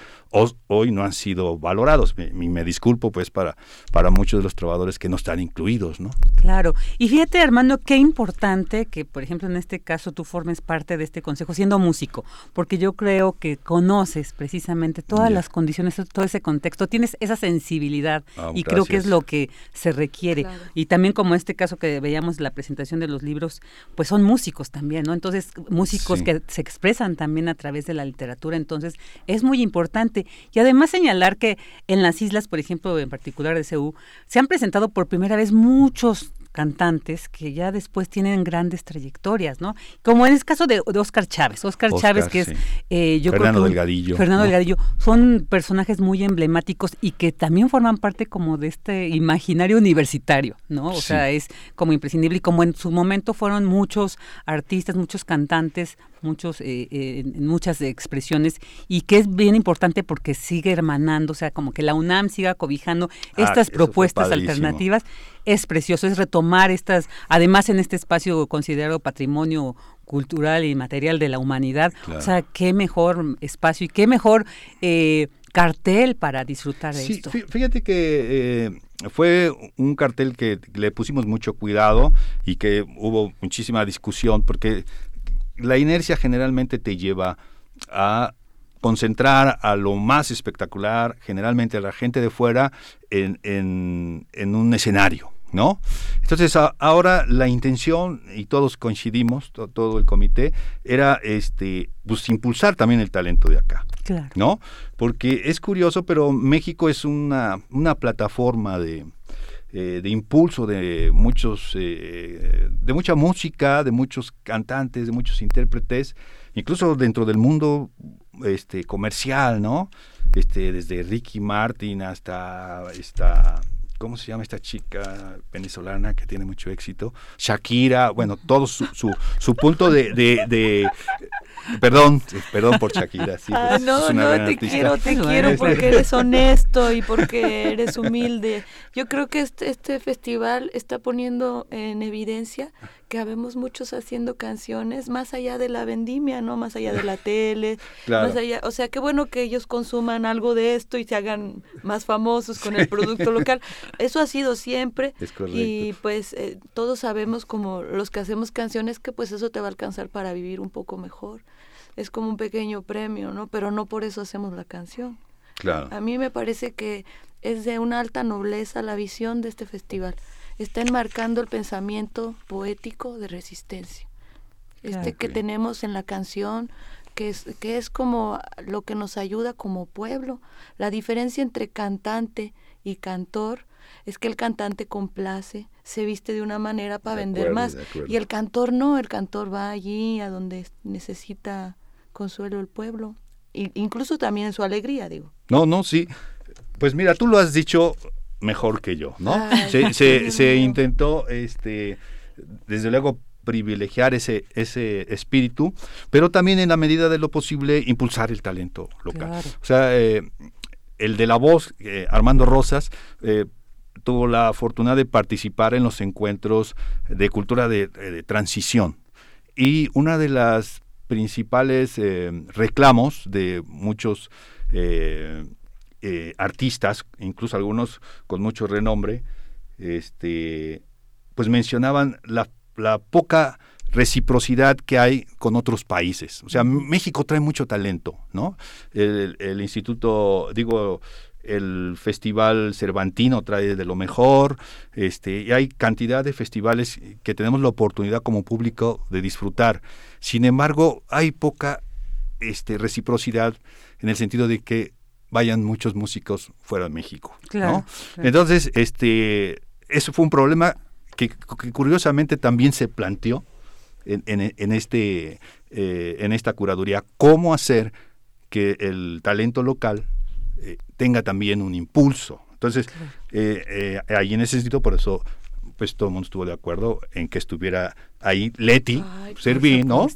S13: hoy no han sido valorados. Me, me, disculpo pues para, para muchos de los trovadores que no están incluidos, ¿no?
S1: Claro. Y fíjate, Armando, qué importante que, por ejemplo, en este caso tú formes parte de este consejo siendo músico, porque yo creo que conoces precisamente todas las condiciones, todo ese contexto, tienes esa sensibilidad ah, y creo que es lo que se requiere. Y también como este caso que veíamos la presentación de los libros, pues son músicos también, ¿no? Entonces, músicos que se expresan también a través de la literatura, entonces es muy importante. Y además señalar que en las islas, por ejemplo, en particular de Ceú, se han presentado por primera vez muchos cantantes que ya después tienen grandes trayectorias, ¿no? Como en el caso de, Oscar Chávez, Oscar, Chávez que es,
S13: eh, yo Fernando Delgadillo,
S1: Fernando Delgadillo, son personajes muy emblemáticos y que también forman parte como de este imaginario universitario, ¿no? O sea, es como imprescindible y como en su momento fueron muchos artistas, muchos cantantes, muchos eh, eh, muchas expresiones y que es bien importante porque sigue hermanando, o sea, como que la UNAM siga cobijando ah, estas propuestas alternativas es precioso, es retomar estas, además en este espacio considerado patrimonio cultural y material de la humanidad, o sea, qué mejor espacio y qué mejor eh, cartel para disfrutar de esto.
S13: Fíjate que eh, fue un cartel que le pusimos mucho cuidado y que hubo muchísima discusión porque la inercia generalmente te lleva a concentrar a lo más espectacular, generalmente a la gente de fuera, en, en, un escenario. ¿No? Entonces ahora la intención, y todos coincidimos, todo el comité, era este, pues, impulsar también el talento de acá. ¿No? Porque es curioso, pero México es una, una plataforma de, eh, de impulso de muchos, eh, de mucha música, de muchos cantantes, de muchos intérpretes, incluso dentro del mundo este, comercial, ¿no? Este, desde Ricky Martin hasta esta, ¿cómo se llama esta chica venezolana que tiene mucho éxito? Shakira, bueno, todo su, su, punto de, Perdón, perdón por Shakira. Sí,
S12: ah,
S13: pues,
S12: no, no, te quiero, te quiero porque eres honesto y porque eres humilde. Yo creo que este, este festival está poniendo en evidencia que habemos muchos haciendo canciones más allá de la vendimia, ¿no? Más allá de la tele, más allá, o sea, qué bueno que ellos consuman algo de esto y se hagan más famosos con el producto local. Eso ha sido siempre y pues eh, todos sabemos como los que hacemos canciones que pues eso te va a alcanzar para vivir un poco mejor. Es como un pequeño premio, ¿no? Pero no por eso hacemos la canción.
S13: Claro.
S12: A mí me parece que es de una alta nobleza la visión de este festival está enmarcando el pensamiento poético de resistencia. Este que tenemos en la canción, que es, que es como lo que nos ayuda como pueblo. La diferencia entre cantante y cantor es que el cantante complace, se viste de una manera para vender más. Y el cantor no, el cantor va allí a donde necesita consuelo el pueblo. incluso también en su alegría, digo.
S13: No, no, sí. Pues mira, tú lo has dicho mejor que yo, ¿no? se, se, intentó, este, desde luego, privilegiar ese, ese espíritu, pero también en la medida de lo posible impulsar el talento local. O sea, eh, el de la voz, eh, Armando Rosas, eh, tuvo la fortuna de participar en los encuentros de cultura de, transición. Y una de las principales reclamos de muchos eh, artistas, incluso algunos con mucho renombre, este, pues mencionaban la, poca reciprocidad que hay con otros países. O sea, México trae mucho talento, ¿no? El, instituto, digo, el festival Cervantino trae de lo mejor, este, y hay cantidad de festivales que tenemos la oportunidad como público de disfrutar. Sin embargo, hay poca este, reciprocidad en el sentido de que vayan muchos músicos fuera de México. ¿no? Entonces, este, eso fue un problema que, curiosamente también se planteó en, en, este, eh, en esta curaduría, cómo hacer que el talento local eh, tenga también un impulso. Entonces, eh, ahí en ese sentido, por eso pues todo el mundo estuvo de acuerdo en que estuviera ahí Leti, Serví, ¿no?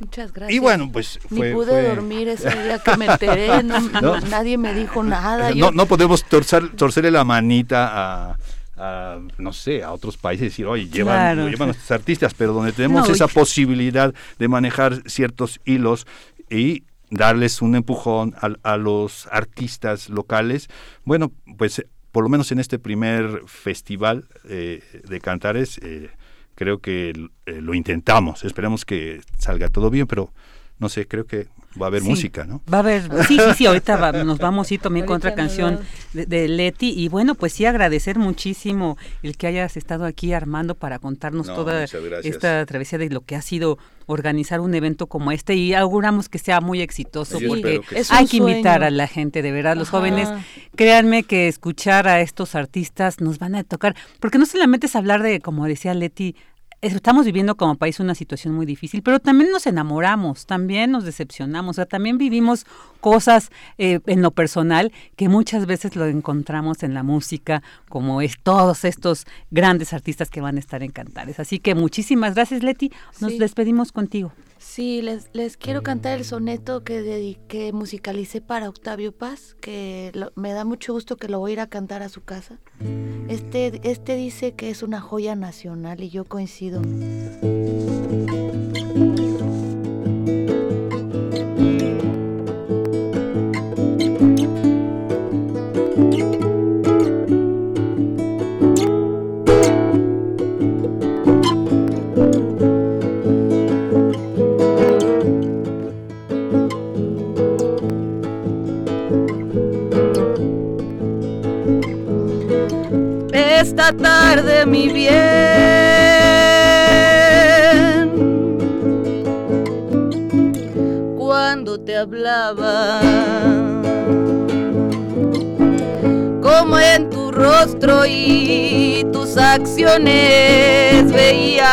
S12: Muchas gracias.
S13: Y bueno, pues
S12: fue, Ni pude dormir ese día que me enteré, nadie me dijo nada.
S13: No, no podemos torcer, torcerle la manita a, no sé, a otros países y decir, oye, llevan, llevan nuestros artistas, pero donde tenemos esa posibilidad de manejar ciertos hilos y darles un empujón a, a los artistas locales, bueno, pues por lo menos en este primer festival eh, de cantares, eh, creo que eh, lo intentamos. Esperemos que salga todo bien, pero no sé, creo que va a haber música, ¿no?
S1: Va a haber, sí, sí, sí, ahorita nos vamos a ir también con otra canción de, Leti. Y bueno, pues sí agradecer muchísimo el que hayas estado aquí Armando para contarnos toda esta travesía de lo que ha sido organizar un evento como este. Y auguramos que sea muy exitoso porque hay que invitar a la gente, de verdad, los jóvenes, créanme que escuchar a estos artistas nos van a tocar, porque no solamente es hablar de, como decía Leti, estamos viviendo como país una situación muy difícil, pero también nos enamoramos, también nos decepcionamos, o sea, también vivimos cosas eh, en lo personal que muchas veces lo encontramos en la música, como es todos estos grandes artistas que van a estar en Cantares. Así que muchísimas gracias, Leti. Nos despedimos contigo.
S12: Sí, les, les quiero cantar el soneto que dediqué, musicalicé para Octavio Paz, que me da mucho gusto que lo voy a ir a cantar a su casa. Este, este dice que es una joya nacional y yo coincido. Esta tarde, mi bien. Cuando te hablaba, como en tu rostro y tus acciones veía.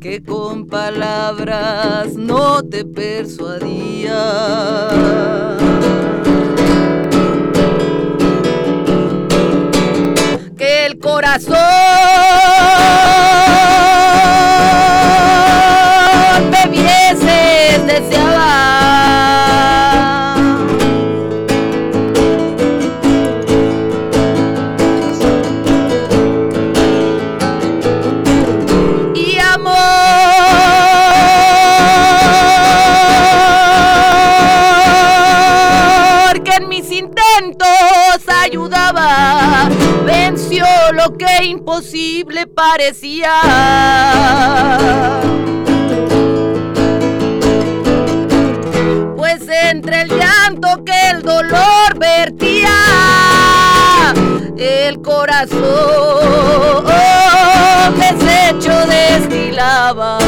S12: Que con palabras no te persuadía corazón
S11: imposible parecía. Pues entre el llanto que el dolor vertía, el corazón deshecho destilaba.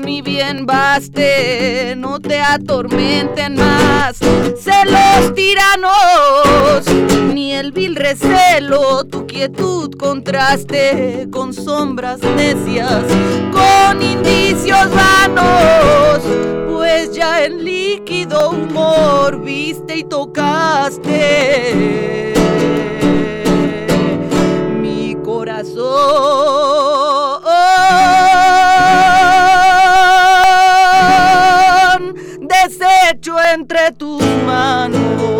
S11: Mi bien, baste, no te atormenten más. Celos tiranos, ni el vil recelo, tu quietud contraste con sombras necias, con indicios vanos, pues ya en líquido humor viste y tocaste. Mi corazón entre tus manos.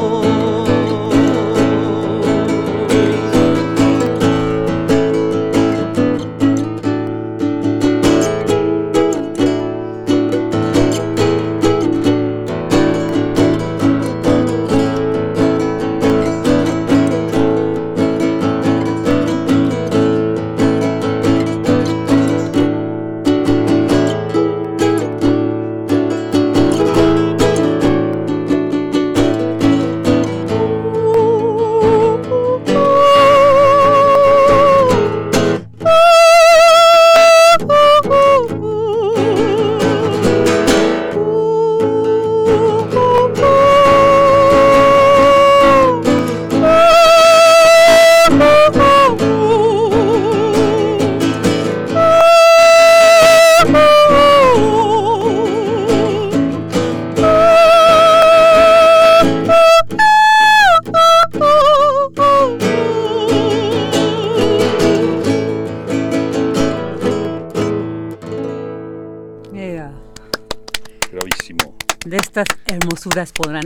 S1: Podrán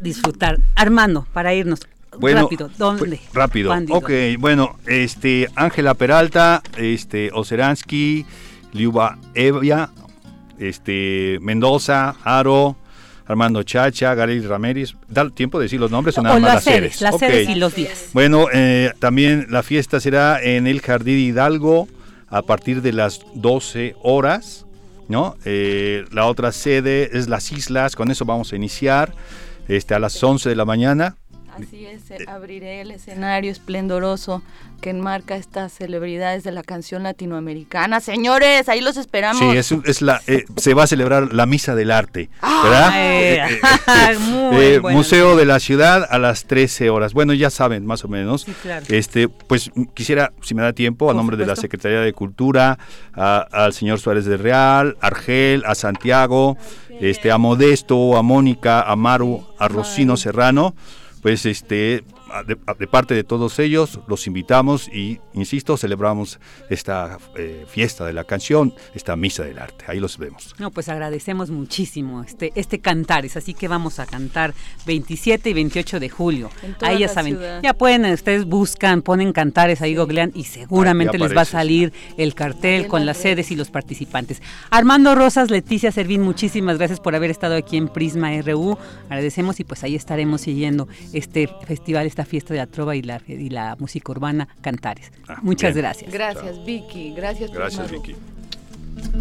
S1: disfrutar. Armando, para irnos.
S13: Bueno,
S1: rápido, ¿dónde?
S13: pues, rápido.
S1: ¿Cuándo y
S13: Ok, bueno, este, Ángela Peralta, este, Oceransky, Liuba Evia, este, Mendoza, Aro, Armando Chacha, Gary Ramírez. ¿Da tiempo de decir los nombres o nada
S1: O
S13: más
S1: las sedes, las sedes y los días.
S13: Bueno, eh, también la fiesta será en el Jardín Hidalgo a partir de las 12 horas, ¿no? Eh, la otra sede es las Islas, con eso vamos a iniciar este, a las 11 de la mañana.
S12: Así es, eh, abriré el escenario esplendoroso que enmarca estas celebridades de la canción latinoamericana. Señores, ahí los esperamos.
S13: Sí, es, es la, eh, se va a celebrar la Misa del Arte, ¿verdad?
S1: Ay,
S13: Eh,
S1: muy
S13: eh,
S1: bueno.
S13: Museo de la Ciudad a las 13 horas. Bueno, ya saben, más o menos.
S1: Sí, claro.
S13: Este, pues quisiera, si me da tiempo, a
S1: Por
S13: nombre de la
S1: supuesto.
S13: Secretaría de Cultura, a- al señor Suárez de Real, Argel, a Santiago, este, a Modesto, a Mónica, a Maru, a Rocino Serrano, pues este, de, parte de todos ellos, los invitamos y, insisto, celebramos esta eh, fiesta de la canción, esta misa del arte. Ahí los vemos.
S1: No, pues agradecemos muchísimo este, este cantares, así que vamos a cantar 27 y 28 de julio.
S12: En toda
S1: Ahí ya
S12: la
S1: saben,
S12: ciudad.
S1: ya pueden, ustedes buscan, ponen cantares, ahí googlean y seguramente les va a salir el cartel con
S12: las
S1: las sedes y los participantes. Armando Rosas, Leticia Servín, muchísimas gracias por haber estado aquí en Prisma RU. Agradecemos y pues ahí estaremos siguiendo este festival, esta fiesta de la trova y la, y la música urbana Cantares.
S13: Ah,
S1: Muchas
S13: bien.
S1: gracias.
S12: Gracias, Vicky. Gracias,
S13: Gracias. Vicky.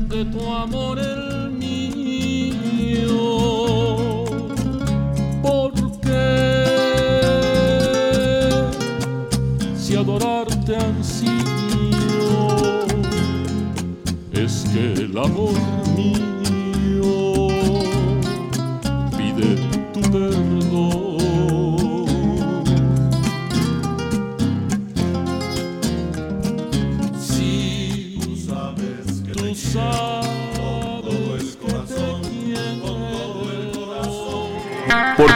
S11: de tu amor el mío. ¿Por qué? Si adorarte ansío, es que el amor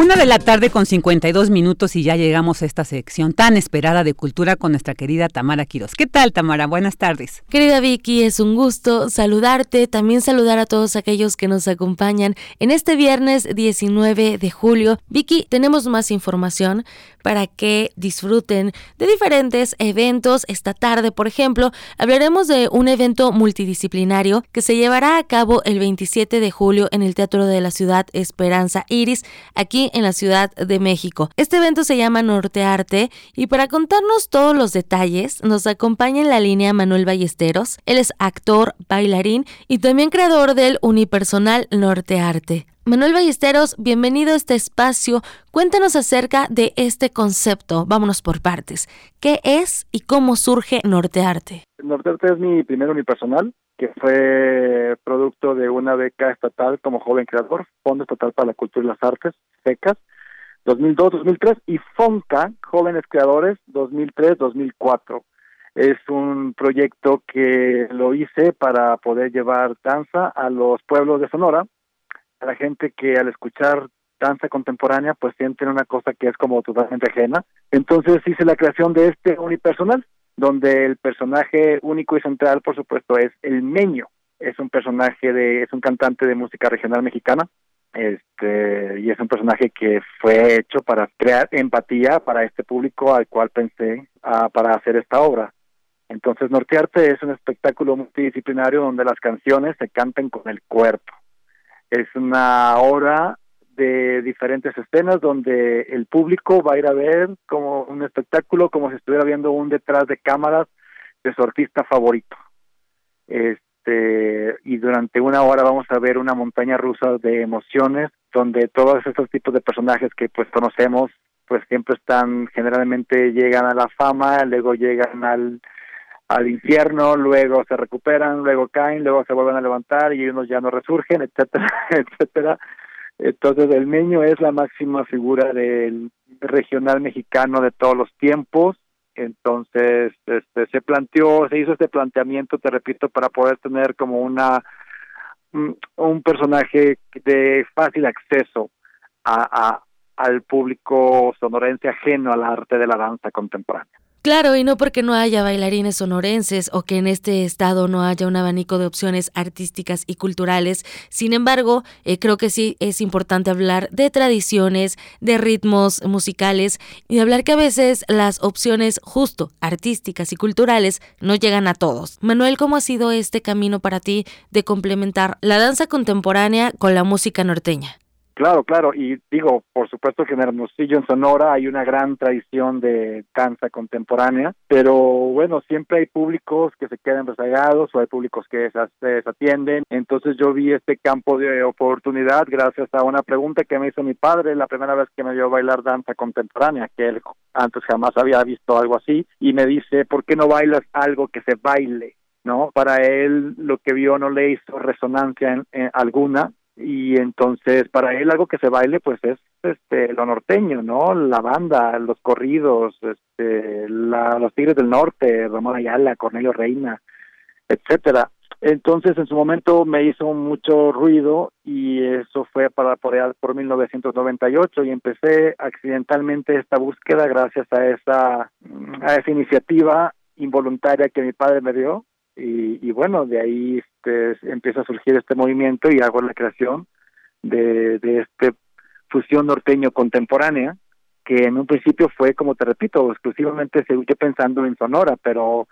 S1: Una de la tarde con 52 minutos y ya llegamos a esta sección tan esperada de cultura con nuestra querida Tamara Quiroz. ¿Qué tal, Tamara? Buenas tardes.
S14: Querida Vicky, es un gusto saludarte, también saludar a todos aquellos que nos acompañan en este viernes 19 de julio. Vicky, tenemos más información para que disfruten de diferentes eventos. Esta tarde, por ejemplo, hablaremos de un evento multidisciplinario que se llevará a cabo el 27 de julio en el Teatro de la Ciudad Esperanza Iris, aquí en la Ciudad de México. Este evento se llama Nortearte y para contarnos todos los detalles nos acompaña en la línea Manuel Ballesteros. Él es actor, bailarín y también creador del unipersonal Nortearte. Manuel Ballesteros, bienvenido a este espacio. Cuéntanos acerca de este concepto. Vámonos por partes. ¿Qué es y cómo surge Nortearte?
S15: Nortearte es mi primer unipersonal que fue producto de una beca estatal como joven creador, Fondo Estatal para la Cultura y las Artes, becas, 2002-2003, y FONCA, Jóvenes Creadores, 2003-2004. Es un proyecto que lo hice para poder llevar danza a los pueblos de Sonora, a la gente que al escuchar danza contemporánea pues sienten una cosa que es como totalmente ajena. Entonces hice la creación de este unipersonal, donde el personaje único y central, por supuesto, es el Meño. Es un personaje de, es un cantante de música regional mexicana, este, y es un personaje que fue hecho para crear empatía para este público al cual pensé ah, para hacer esta obra. Entonces, Nortearte es un espectáculo multidisciplinario donde las canciones se cantan con el cuerpo. Es una obra de diferentes escenas donde el público va a ir a ver como un espectáculo, como si estuviera viendo un detrás de cámaras de su artista favorito. Este, y durante una hora vamos a ver una montaña rusa de emociones donde todos estos tipos de personajes que pues conocemos pues siempre están generalmente llegan a la fama, luego llegan al al infierno, luego se recuperan, luego caen, luego se vuelven a levantar y unos ya no resurgen, etcétera, etcétera. Entonces el Meño es la máxima figura del regional mexicano de todos los tiempos. Entonces este, se planteó, se hizo este planteamiento, te repito, para poder tener como una un personaje de fácil acceso a, a al público sonorense ajeno al arte de la danza contemporánea.
S14: Claro, y no porque no haya bailarines sonorenses o que en este estado no haya un abanico de opciones artísticas y culturales. Sin embargo, eh, creo que sí es importante hablar de tradiciones, de ritmos musicales y hablar que a veces las opciones justo artísticas y culturales no llegan a todos. Manuel, ¿cómo ha sido este camino para ti de complementar la danza contemporánea con la música norteña?
S15: Claro, claro, y digo, por supuesto que en Hermosillo, en Sonora, hay una gran tradición de danza contemporánea, pero bueno, siempre hay públicos que se quedan rezagados o hay públicos que se desatienden, entonces yo vi este campo de oportunidad gracias a una pregunta que me hizo mi padre la primera vez que me vio bailar danza contemporánea, que él antes jamás había visto algo así, y me dice, ¿por qué no bailas algo que se baile? ¿no? Para él lo que vio no le hizo resonancia en alguna y entonces para él algo que se baile pues es este lo norteño no la banda los corridos este la, los tigres del norte Ramón Ayala Cornelio Reina etcétera. Entonces en su momento me hizo mucho ruido y eso fue para por, por 1998 y empecé accidentalmente esta búsqueda gracias a esa a esa iniciativa involuntaria que mi padre me dio y, bueno, de ahí este, empieza a surgir este movimiento y hago la creación de, de este fusión norteño contemporánea, que en un principio fue, como te repito, exclusivamente yo pensando en Sonora, pero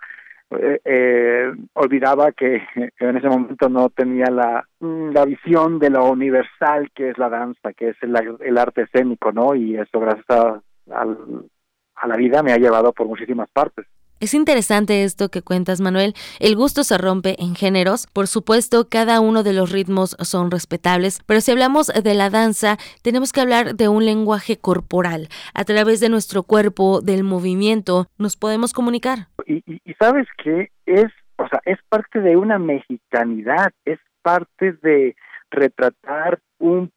S15: eh, eh, olvidaba que en ese momento no tenía la, la visión de lo universal que es la danza, que es el, el arte escénico, ¿no? Y eso gracias a, a la vida me ha llevado por muchísimas partes.
S14: Es interesante esto que cuentas, Manuel. El gusto se rompe en géneros. Por supuesto, cada uno de los ritmos son respetables, pero si hablamos de la danza, tenemos que hablar de un lenguaje corporal. A través de nuestro cuerpo, del movimiento, nos podemos comunicar.
S15: Y, sabes que es, o sea, es parte de una mexicanidad, es parte de retratar un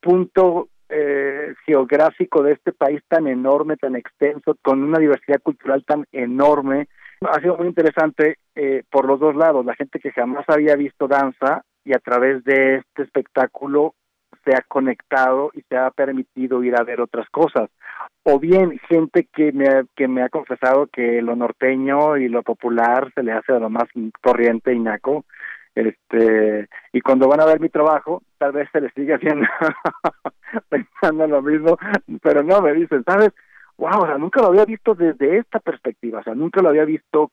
S15: punto eh, geográfico de este país tan enorme, tan extenso, con una diversidad cultural tan enorme. Ha sido muy interesante eh, por los dos lados. La gente que jamás había visto danza y a través de este espectáculo se ha conectado y se ha permitido ir a ver otras cosas. O bien gente que me, ha, que me ha confesado que lo norteño y lo popular se le hace de lo más corriente y naco. Este, y cuando van a ver mi trabajo, tal vez se les sigue haciendo pensando lo mismo, pero no me dicen, ¿sabes? Wow, o sea, nunca lo había visto desde esta perspectiva, o sea, nunca lo había visto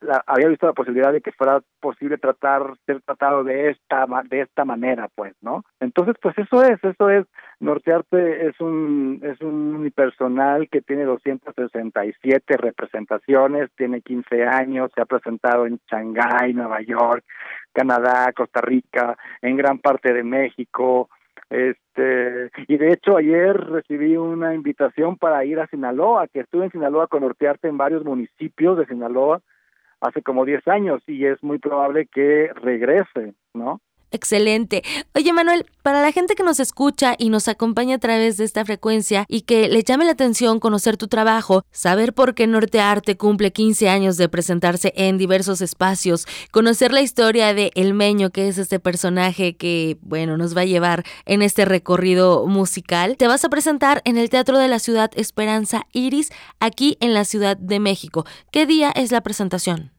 S15: la, había visto la posibilidad de que fuera posible tratar ser tratado de esta de esta manera pues no entonces pues eso es eso es. Nortearte es un es un unipersonal que tiene 267 representaciones tiene 15 años se ha presentado en Shanghái Nueva York Canadá Costa Rica en gran parte de México. Este y de hecho ayer recibí una invitación para ir a Sinaloa que estuve en Sinaloa con Nortearte en varios municipios de Sinaloa hace como 10 años y es muy probable que regrese, ¿no?
S14: Excelente. Oye, Manuel, para la gente que nos escucha y nos acompaña a través de esta frecuencia y que le llame la atención conocer tu trabajo, saber por qué Nortearte cumple 15 años de presentarse en diversos espacios, conocer la historia de El Meño, que es este personaje que, bueno, nos va a llevar en este recorrido musical, te vas a presentar en el Teatro de la Ciudad Esperanza Iris, aquí en la Ciudad de México. ¿Qué día es la presentación?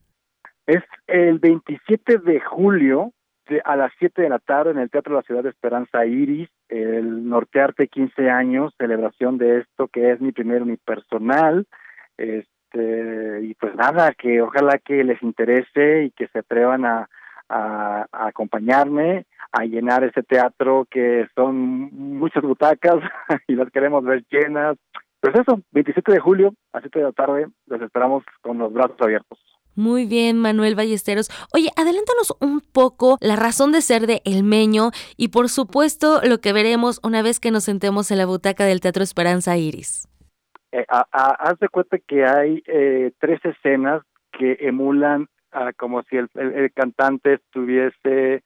S15: Es el 27 de julio a las 7 de la tarde en el Teatro de la Ciudad de Esperanza Iris, el Nortearte 15 años, celebración de esto que es mi primer unipersonal. Este, y pues nada, que ojalá que les interese y que se atrevan a, acompañarme, a llenar ese teatro que son muchas butacas y las queremos ver llenas. Pues eso, 27 de julio a 7 de la tarde, los esperamos con los brazos abiertos.
S14: Muy bien, Manuel Ballesteros. Oye, adelántanos un poco la razón de ser de El Meño y por supuesto lo que veremos una vez que nos sentemos en la butaca del Teatro Esperanza Iris.
S15: Eh, haz de cuenta que hay eh, tres escenas que emulan como si el, cantante estuviese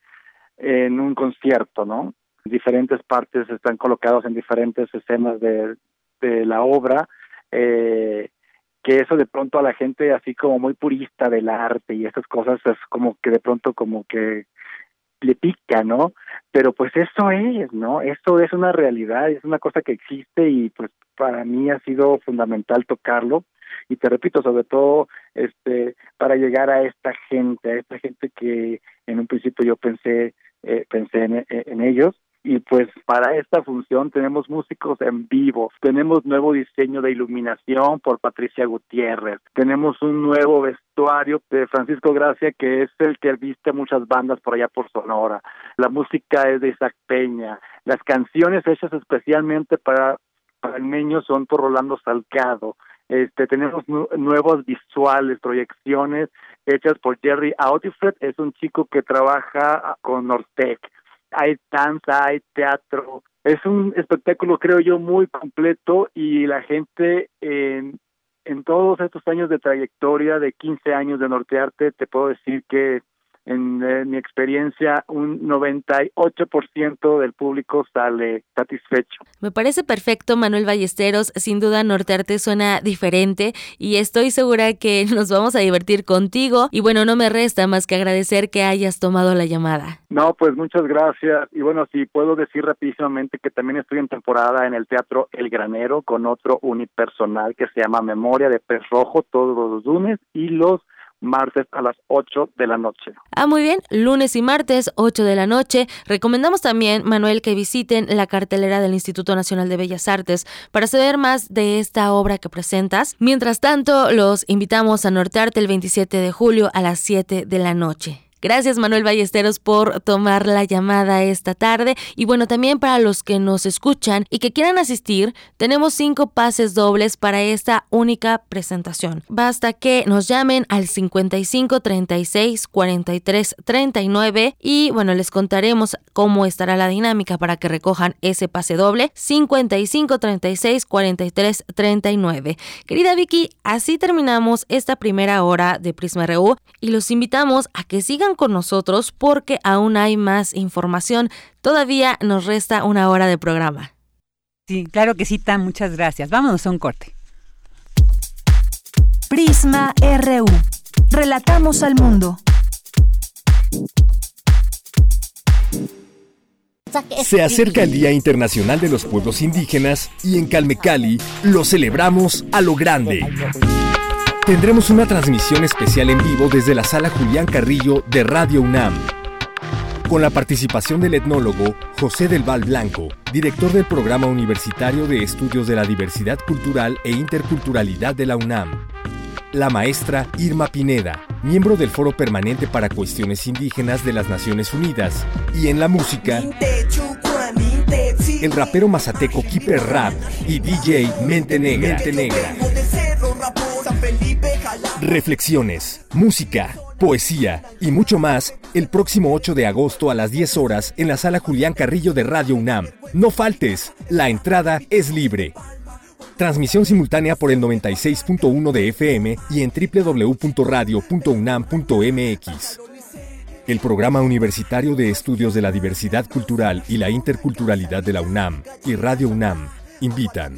S15: en un concierto, ¿no? Diferentes partes están colocadas en diferentes escenas de, de la obra. Eh, que eso de pronto a la gente así como muy purista del arte y esas cosas es como que de pronto como que le pica, ¿no? Pero pues eso es, ¿no? Eso es una realidad, es una cosa que existe y pues para mí ha sido fundamental tocarlo y te repito, sobre todo este para llegar a esta gente, a esta gente que en un principio yo pensé eh, pensé en, en ellos y pues para esta función tenemos músicos en vivo, tenemos nuevo diseño de iluminación por Patricia Gutiérrez, tenemos un nuevo vestuario de Francisco Gracia que es el que viste muchas bandas por allá por Sonora, la música es de Isaac Peña, las canciones hechas especialmente para, para el niño son por Rolando Salcado, este, tenemos nuevos visuales, proyecciones hechas por Jerry Autifred, es un chico que trabaja con Nortec hay danza, hay teatro. Es un espectáculo, creo yo, muy completo y la gente en, en todos estos años de trayectoria, de 15 años de Nortearte, te puedo decir que en, mi experiencia, un 98% del público sale satisfecho.
S14: Me parece perfecto, Manuel Ballesteros. Sin duda, Nortearte suena diferente y estoy segura que nos vamos a divertir contigo. Y bueno, no me resta más que agradecer que hayas tomado la llamada.
S15: No, pues muchas gracias. Y bueno, sí, puedo decir rapidísimamente que también estoy en temporada en el Teatro El Granero con otro unipersonal que se llama Memoria de Pez Rojo todos los lunes y los martes a las 8 de la noche.
S14: Ah, muy bien, lunes y martes 8 de la noche. Recomendamos también, Manuel, que visiten la cartelera del Instituto Nacional de Bellas Artes para saber más de esta obra que presentas. Mientras tanto, los invitamos a Nortearte el 27 de julio a las 7 de la noche. Gracias Manuel Ballesteros por tomar la llamada esta tarde y bueno también para los que nos escuchan y que quieran asistir tenemos cinco pases dobles para esta única presentación. Basta que nos llamen al 55 36 43 39 y bueno les contaremos cómo estará la dinámica para que recojan ese pase doble 55 36 43 39. Querida Vicky, así terminamos esta primera hora de Prisma RU y los invitamos a que sigan con nosotros porque aún hay más información. Todavía nos resta una hora de programa.
S1: Sí, claro que sí, Tan, muchas gracias. Vámonos a un corte.
S16: Prisma RU. Relatamos al mundo.
S17: Se acerca el Día Internacional de los Pueblos Indígenas y en Calmecali lo celebramos a lo grande. Tendremos una transmisión especial en vivo desde la sala Julián Carrillo de Radio UNAM. Con la participación del etnólogo José del Val Blanco, director del Programa Universitario de Estudios de la Diversidad Cultural e Interculturalidad de la UNAM. La maestra Irma Pineda, miembro del Foro Permanente para Cuestiones Indígenas de las Naciones Unidas. Y en la música, el rapero mazateco Keeper Rap y DJ Mente Negra. Reflexiones, música, poesía y mucho más el próximo 8 de agosto a las 10 horas en la sala Julián Carrillo de Radio UNAM. No faltes, la entrada es libre. Transmisión simultánea por el 96.1 de FM y en www.radio.unam.mx. El Programa Universitario de Estudios de la Diversidad Cultural y la Interculturalidad de la UNAM y Radio UNAM invitan.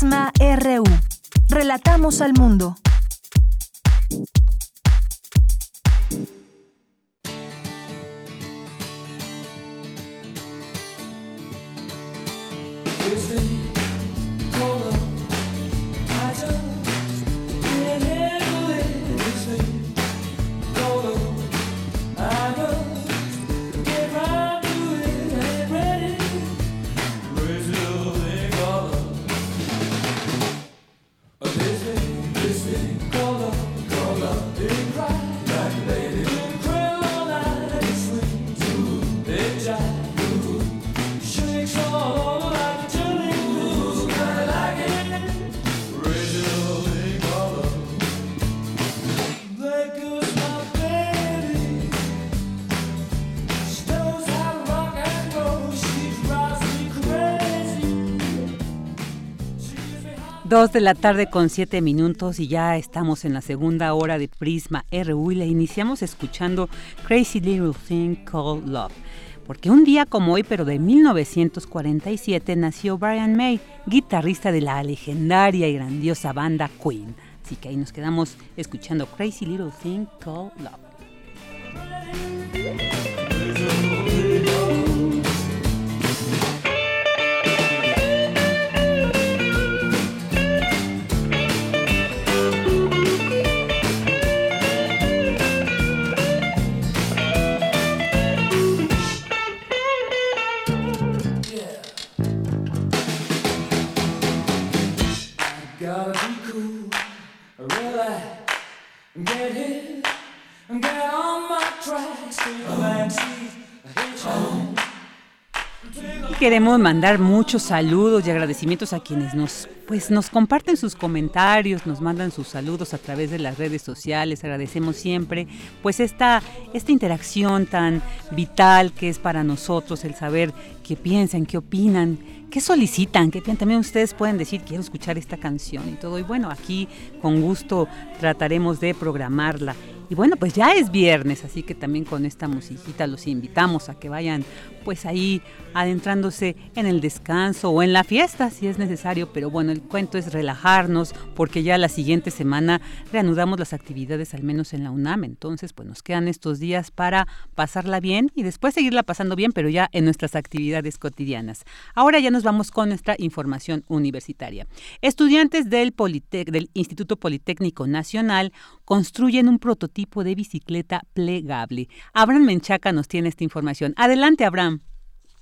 S16: Prisma. Relatamos al mundo.
S1: Dos de la tarde con siete minutos y ya estamos en la segunda hora de Prisma RU y le iniciamos escuchando Crazy Little Thing Called Love. porque un día como hoy, pero de 1947, nació Brian May, guitarrista de la legendaria y grandiosa banda Queen. Así que ahí nos quedamos escuchando Crazy Little Thing Called Love. Queremos mandar muchos saludos y agradecimientos a quienes nos pues nos comparten sus comentarios, nos mandan sus saludos a través de las redes sociales. Agradecemos siempre pues esta esta interacción tan vital que es para nosotros el saber qué piensan, qué opinan, qué solicitan, qué también ustedes pueden decir quiero escuchar esta canción y todo. Y bueno, aquí con gusto trataremos de programarla. Y bueno, pues ya es viernes, así que también con esta musiquita los invitamos a que vayan pues ahí adentrándose en el descanso o en la fiesta si es necesario, pero bueno, el cuento es relajarnos porque ya la siguiente semana reanudamos las actividades al menos en la UNAM, entonces pues nos quedan estos días para pasarla bien y después seguirla pasando bien, pero ya en nuestras actividades cotidianas. Ahora ya nos vamos con nuestra información universitaria. Estudiantes del, del Instituto Politécnico Nacional construyen un prototipo de bicicleta plegable. Abraham Menchaca nos tiene esta información. Adelante, Abraham.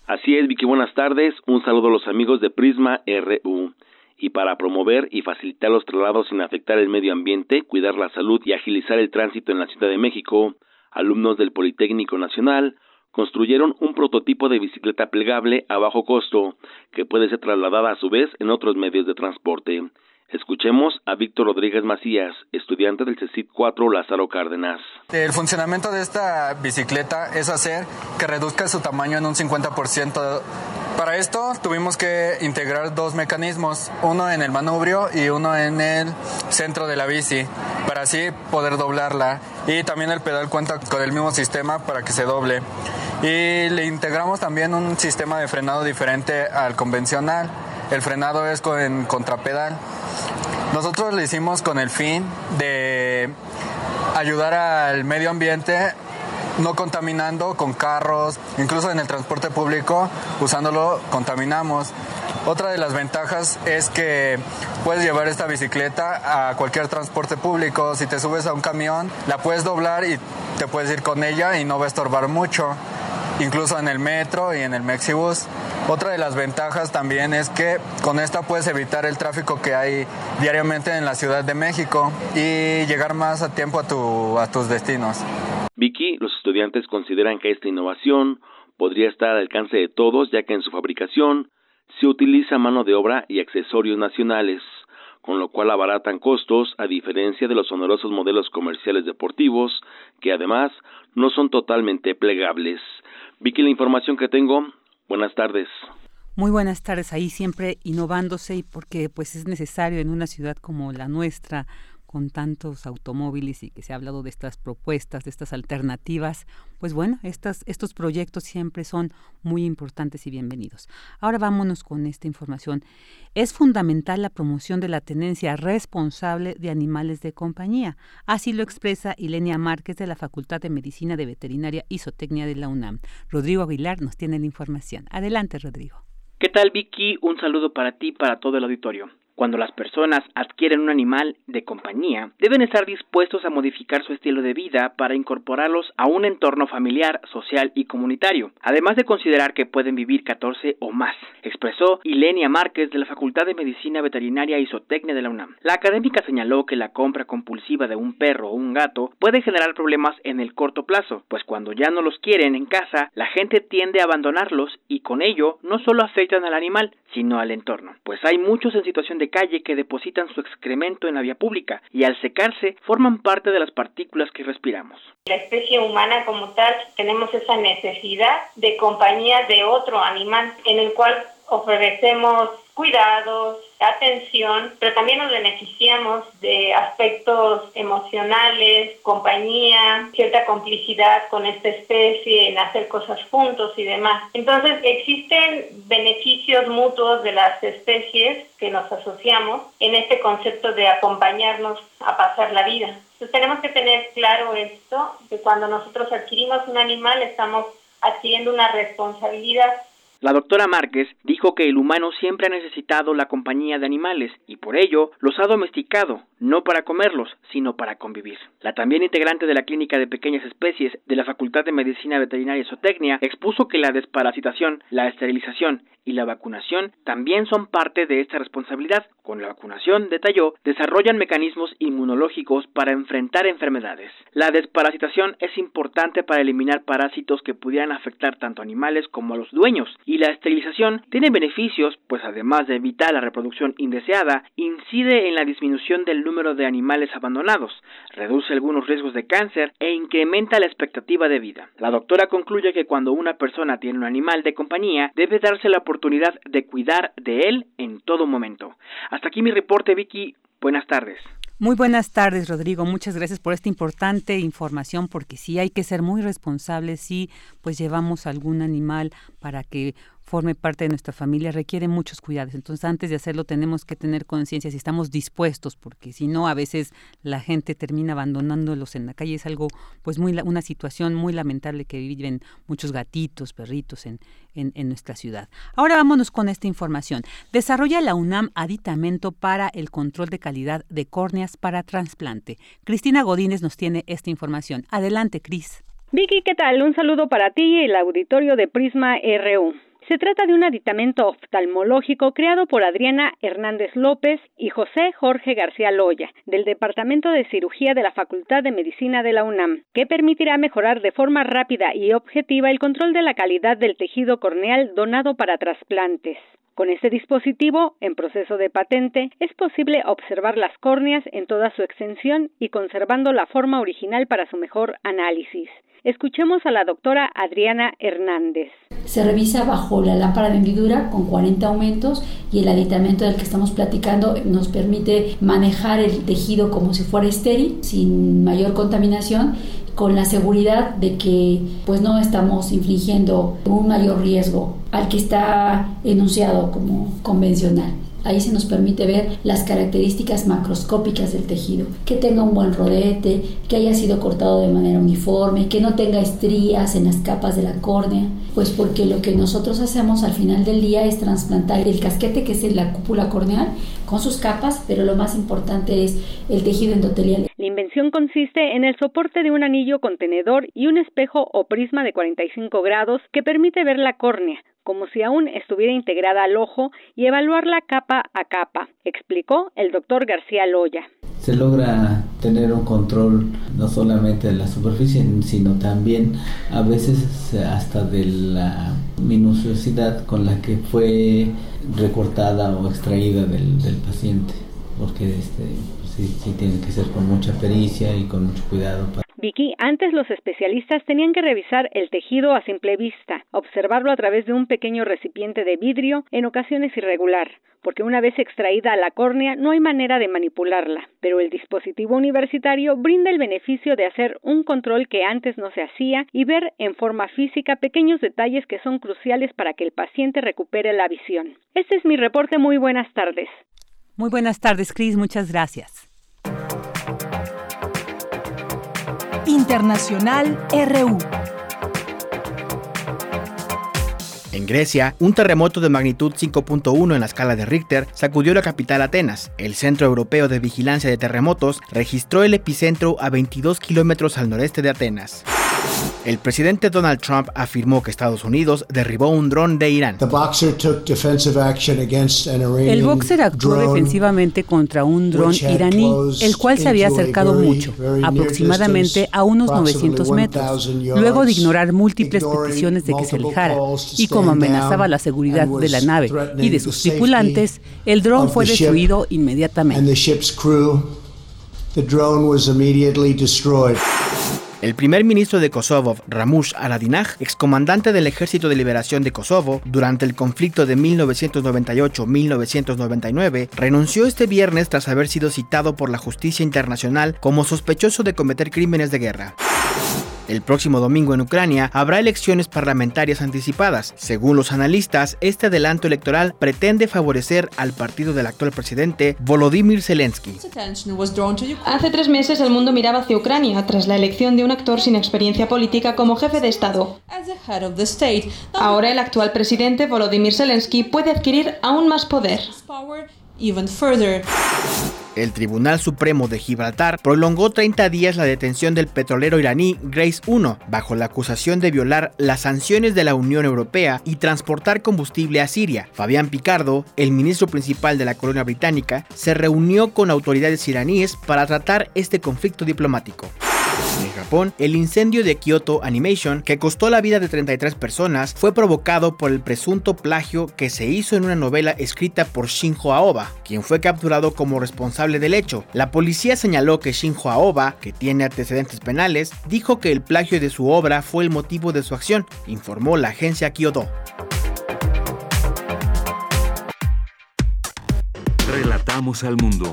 S5: Así es, Vicky, buenas tardes. Un saludo a los amigos de Prisma RU. Y para promover y facilitar los traslados sin afectar el medio ambiente, cuidar la salud y agilizar el tránsito en la Ciudad de México, alumnos del Politécnico Nacional construyeron un prototipo de bicicleta plegable a bajo costo que puede ser trasladada a su vez en otros medios de transporte. Escuchemos a Víctor Rodríguez Macías, estudiante del CECIT 4 Lázaro Cárdenas.
S18: El funcionamiento de esta bicicleta es hacer que reduzca su tamaño en un 50%. Para esto tuvimos que integrar dos mecanismos, uno en el manubrio y uno en el centro de la bici, para así poder doblarla. Y también el pedal cuenta con el mismo sistema para que se doble. Y le integramos también un sistema de frenado diferente al convencional. El frenado es con contrapedal. Nosotros lo hicimos con el fin de ayudar al medio ambiente no contaminando con carros, incluso en el transporte público, usándolo contaminamos. Otra de las ventajas es que puedes llevar esta bicicleta a cualquier transporte público. Si te subes a un camión, la puedes doblar y te puedes ir con ella y no va a estorbar mucho, incluso en el metro y en el Mexibus. Otra de las ventajas también es que con esta puedes evitar el tráfico que hay diariamente en la Ciudad de México y llegar más a tiempo a, tu, a tus destinos.
S5: Los estudiantes consideran que esta innovación podría estar al alcance de todos ya que en su fabricación se utiliza mano de obra y accesorios nacionales, con lo cual abaratan costos a diferencia de los onerosos modelos comerciales deportivos que además no son totalmente plegables. Vicky, la información que tengo, Buenas tardes.
S1: Muy buenas tardes, ahí siempre innovándose y porque pues es necesario en una ciudad como la nuestra con tantos automóviles y que se ha hablado de estas propuestas, de estas alternativas, pues bueno, estas, estos proyectos siempre son muy importantes y bienvenidos. Ahora vámonos con esta información. Es fundamental la promoción de la tenencia responsable de animales de compañía. Así lo expresa Ilenia Márquez de la Facultad de Medicina de Veterinaria y Zootecnia de la UNAM. Rodrigo Aguilar nos tiene la información. Adelante, Rodrigo.
S9: ¿Qué tal, Vicky? Un saludo para ti y para todo el auditorio. Cuando las personas adquieren un animal de compañía, deben estar dispuestos a modificar su estilo de vida para incorporarlos a un entorno familiar, social y comunitario, además de considerar que pueden vivir 14 o más, expresó Ilenia Márquez de la Facultad de Medicina Veterinaria y Zootecnia de la UNAM. La académica señaló que la compra compulsiva de un perro o un gato puede generar problemas en el corto plazo, pues cuando ya no los quieren en casa, la gente tiende a abandonarlos y con ello no solo afectan al animal, sino al entorno, pues hay muchos en situación de calle que depositan su excremento en la vía pública y al secarse forman parte de las partículas que respiramos.
S19: La especie humana como tal tenemos esa necesidad de compañía de otro animal en el cual ofrecemos cuidados, atención, pero también nos beneficiamos de aspectos emocionales, compañía, cierta complicidad con esta especie en hacer cosas juntos y demás. Entonces existen beneficios mutuos de las especies que nos asociamos en este concepto de acompañarnos a pasar la vida. Entonces tenemos que tener claro esto, que cuando nosotros adquirimos un animal estamos adquiriendo una responsabilidad
S9: la doctora Márquez dijo que el humano siempre ha necesitado la compañía de animales y por ello los ha domesticado, no para comerlos, sino para convivir. La también integrante de la Clínica de Pequeñas Especies de la Facultad de Medicina Veterinaria y Zootecnia expuso que la desparasitación, la esterilización y la vacunación también son parte de esta responsabilidad. Con la vacunación, detalló, desarrollan mecanismos inmunológicos para enfrentar enfermedades. La desparasitación es importante para eliminar parásitos que pudieran afectar tanto a animales como a los dueños, y la esterilización tiene beneficios, pues además de evitar la reproducción indeseada, incide en la disminución del número de animales abandonados, reduce algunos riesgos de cáncer e incrementa la expectativa de vida. La doctora concluye que cuando una persona tiene un animal de compañía, debe darse la oportunidad de cuidar de él en todo momento. Hasta aquí mi reporte, Vicky. Buenas tardes.
S1: Muy buenas tardes, Rodrigo. Muchas gracias por esta importante información, porque sí hay que ser muy responsables si pues llevamos algún animal para que forme parte de nuestra familia requiere muchos cuidados. Entonces, antes de hacerlo tenemos que tener conciencia si estamos dispuestos, porque si no, a veces la gente termina abandonándolos en la calle. Es algo, pues, muy una situación muy lamentable que viven muchos gatitos, perritos en, en, en nuestra ciudad. Ahora vámonos con esta información. Desarrolla la UNAM aditamento para el control de calidad de córneas para trasplante. Cristina Godínez nos tiene esta información. Adelante, Cris.
S3: Vicky, ¿qué tal? Un saludo para ti y el auditorio de Prisma RU. Se trata de un aditamento oftalmológico creado por Adriana Hernández López y José Jorge García Loya, del Departamento de Cirugía de la Facultad de Medicina de la UNAM, que permitirá mejorar de forma rápida y objetiva el control de la calidad del tejido corneal donado para trasplantes. Con este dispositivo, en proceso de patente, es posible observar las córneas en toda su extensión y conservando la forma original para su mejor análisis. Escuchemos a la doctora Adriana Hernández.
S20: Se revisa bajo la lámpara de hendidura con 40 aumentos y el aditamento del que estamos platicando nos permite manejar el tejido como si fuera estéril, sin mayor contaminación con la seguridad de que pues no estamos infringiendo un mayor riesgo al que está enunciado como convencional. Ahí se nos permite ver las características macroscópicas del tejido, que tenga un buen rodete, que haya sido cortado de manera uniforme, que no tenga estrías en las capas de la córnea, pues porque lo que nosotros hacemos al final del día es trasplantar el casquete que es la cúpula corneal con sus capas, pero lo más importante es el tejido endotelial.
S3: La invención consiste en el soporte de un anillo contenedor y un espejo o prisma de 45 grados que permite ver la córnea, como si aún estuviera integrada al ojo y evaluarla capa a capa, explicó el doctor García Loya.
S21: Se logra tener un control no solamente de la superficie, sino también a veces hasta de la minuciosidad con la que fue recortada o extraída del, paciente, porque este, sí, sí tiene que ser con mucha pericia y con mucho cuidado. Para
S3: Vicky, antes los especialistas tenían que revisar el tejido a simple vista, observarlo a través de un pequeño recipiente de vidrio, en ocasiones irregular, porque una vez extraída la córnea no hay manera de manipularla, pero el dispositivo universitario brinda el beneficio de hacer un control que antes no se hacía y ver en forma física pequeños detalles que son cruciales para que el paciente recupere la visión. Este es mi reporte, muy buenas tardes.
S1: Muy buenas tardes, Cris, muchas gracias.
S16: Internacional RU.
S22: En Grecia, un terremoto de magnitud 5.1 en la escala de Richter sacudió la capital Atenas. El Centro Europeo de Vigilancia de Terremotos registró el epicentro a 22 kilómetros al noreste de Atenas. El presidente Donald Trump afirmó que Estados Unidos derribó un dron de Irán.
S1: El boxer actuó defensivamente contra un dron iraní, el cual se había acercado mucho, aproximadamente a unos 900 metros, luego de ignorar múltiples peticiones de que se alejara, y como amenazaba la seguridad de la nave y de sus tripulantes, el dron fue destruido inmediatamente.
S22: El primer ministro de Kosovo, Ramush Haradinaj, excomandante del Ejército de Liberación de Kosovo, durante el conflicto de 1998-1999, renunció este viernes tras haber sido citado por la justicia internacional como sospechoso de cometer crímenes de guerra. El próximo domingo en Ucrania habrá elecciones parlamentarias anticipadas. Según los analistas, este adelanto electoral pretende favorecer al partido del actual presidente Volodymyr Zelensky.
S23: Hace tres meses el mundo miraba hacia Ucrania tras la elección de un actor sin experiencia política como jefe de Estado. Ahora el actual presidente Volodymyr Zelensky puede adquirir aún más poder.
S22: El Tribunal Supremo de Gibraltar prolongó 30 días la detención del petrolero iraní Grace 1 bajo la acusación de violar las sanciones de la Unión Europea y transportar combustible a Siria. Fabián Picardo, el ministro principal de la colonia británica, se reunió con autoridades iraníes para tratar este conflicto diplomático. En Japón, el incendio de Kyoto Animation, que costó la vida de 33 personas, fue provocado por el presunto plagio que se hizo en una novela escrita por Shinjo Aoba, quien fue capturado como responsable del hecho. La policía señaló que Shinjo Aoba, que tiene antecedentes penales, dijo que el plagio de su obra fue el motivo de su acción, informó la agencia Kyoto.
S2: Relatamos al mundo.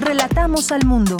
S16: Relatamos al mundo.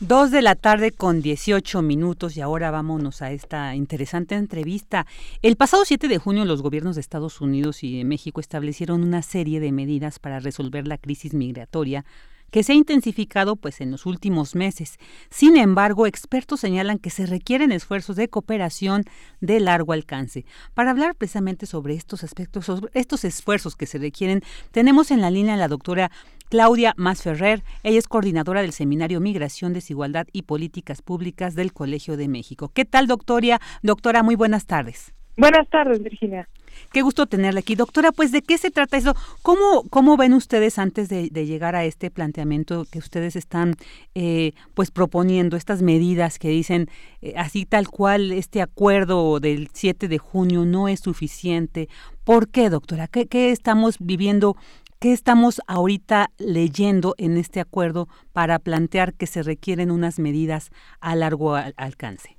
S1: Dos de la tarde con 18 minutos y ahora vámonos a esta interesante entrevista. El pasado 7 de junio los gobiernos de Estados Unidos y de México establecieron una serie de medidas para resolver la crisis migratoria que se ha intensificado pues en los últimos meses. Sin embargo, expertos señalan que se requieren esfuerzos de cooperación de largo alcance. Para hablar precisamente sobre estos aspectos, sobre estos esfuerzos que se requieren, tenemos en la línea a la doctora Claudia Masferrer. Ella es coordinadora del Seminario Migración, Desigualdad y Políticas Públicas del Colegio de México. ¿Qué tal, doctora? Doctora, muy buenas tardes.
S24: Buenas tardes, Virginia.
S1: Qué gusto tenerla aquí. Doctora, pues ¿de qué se trata eso? ¿Cómo, cómo ven ustedes antes de, llegar a este planteamiento que ustedes están eh, pues proponiendo, estas medidas que dicen eh, así tal cual este acuerdo del 7 de junio no es suficiente? ¿Por qué, doctora? ¿Qué, qué estamos viviendo? ¿Qué estamos ahorita leyendo en este acuerdo para plantear que se requieren unas medidas a largo alcance?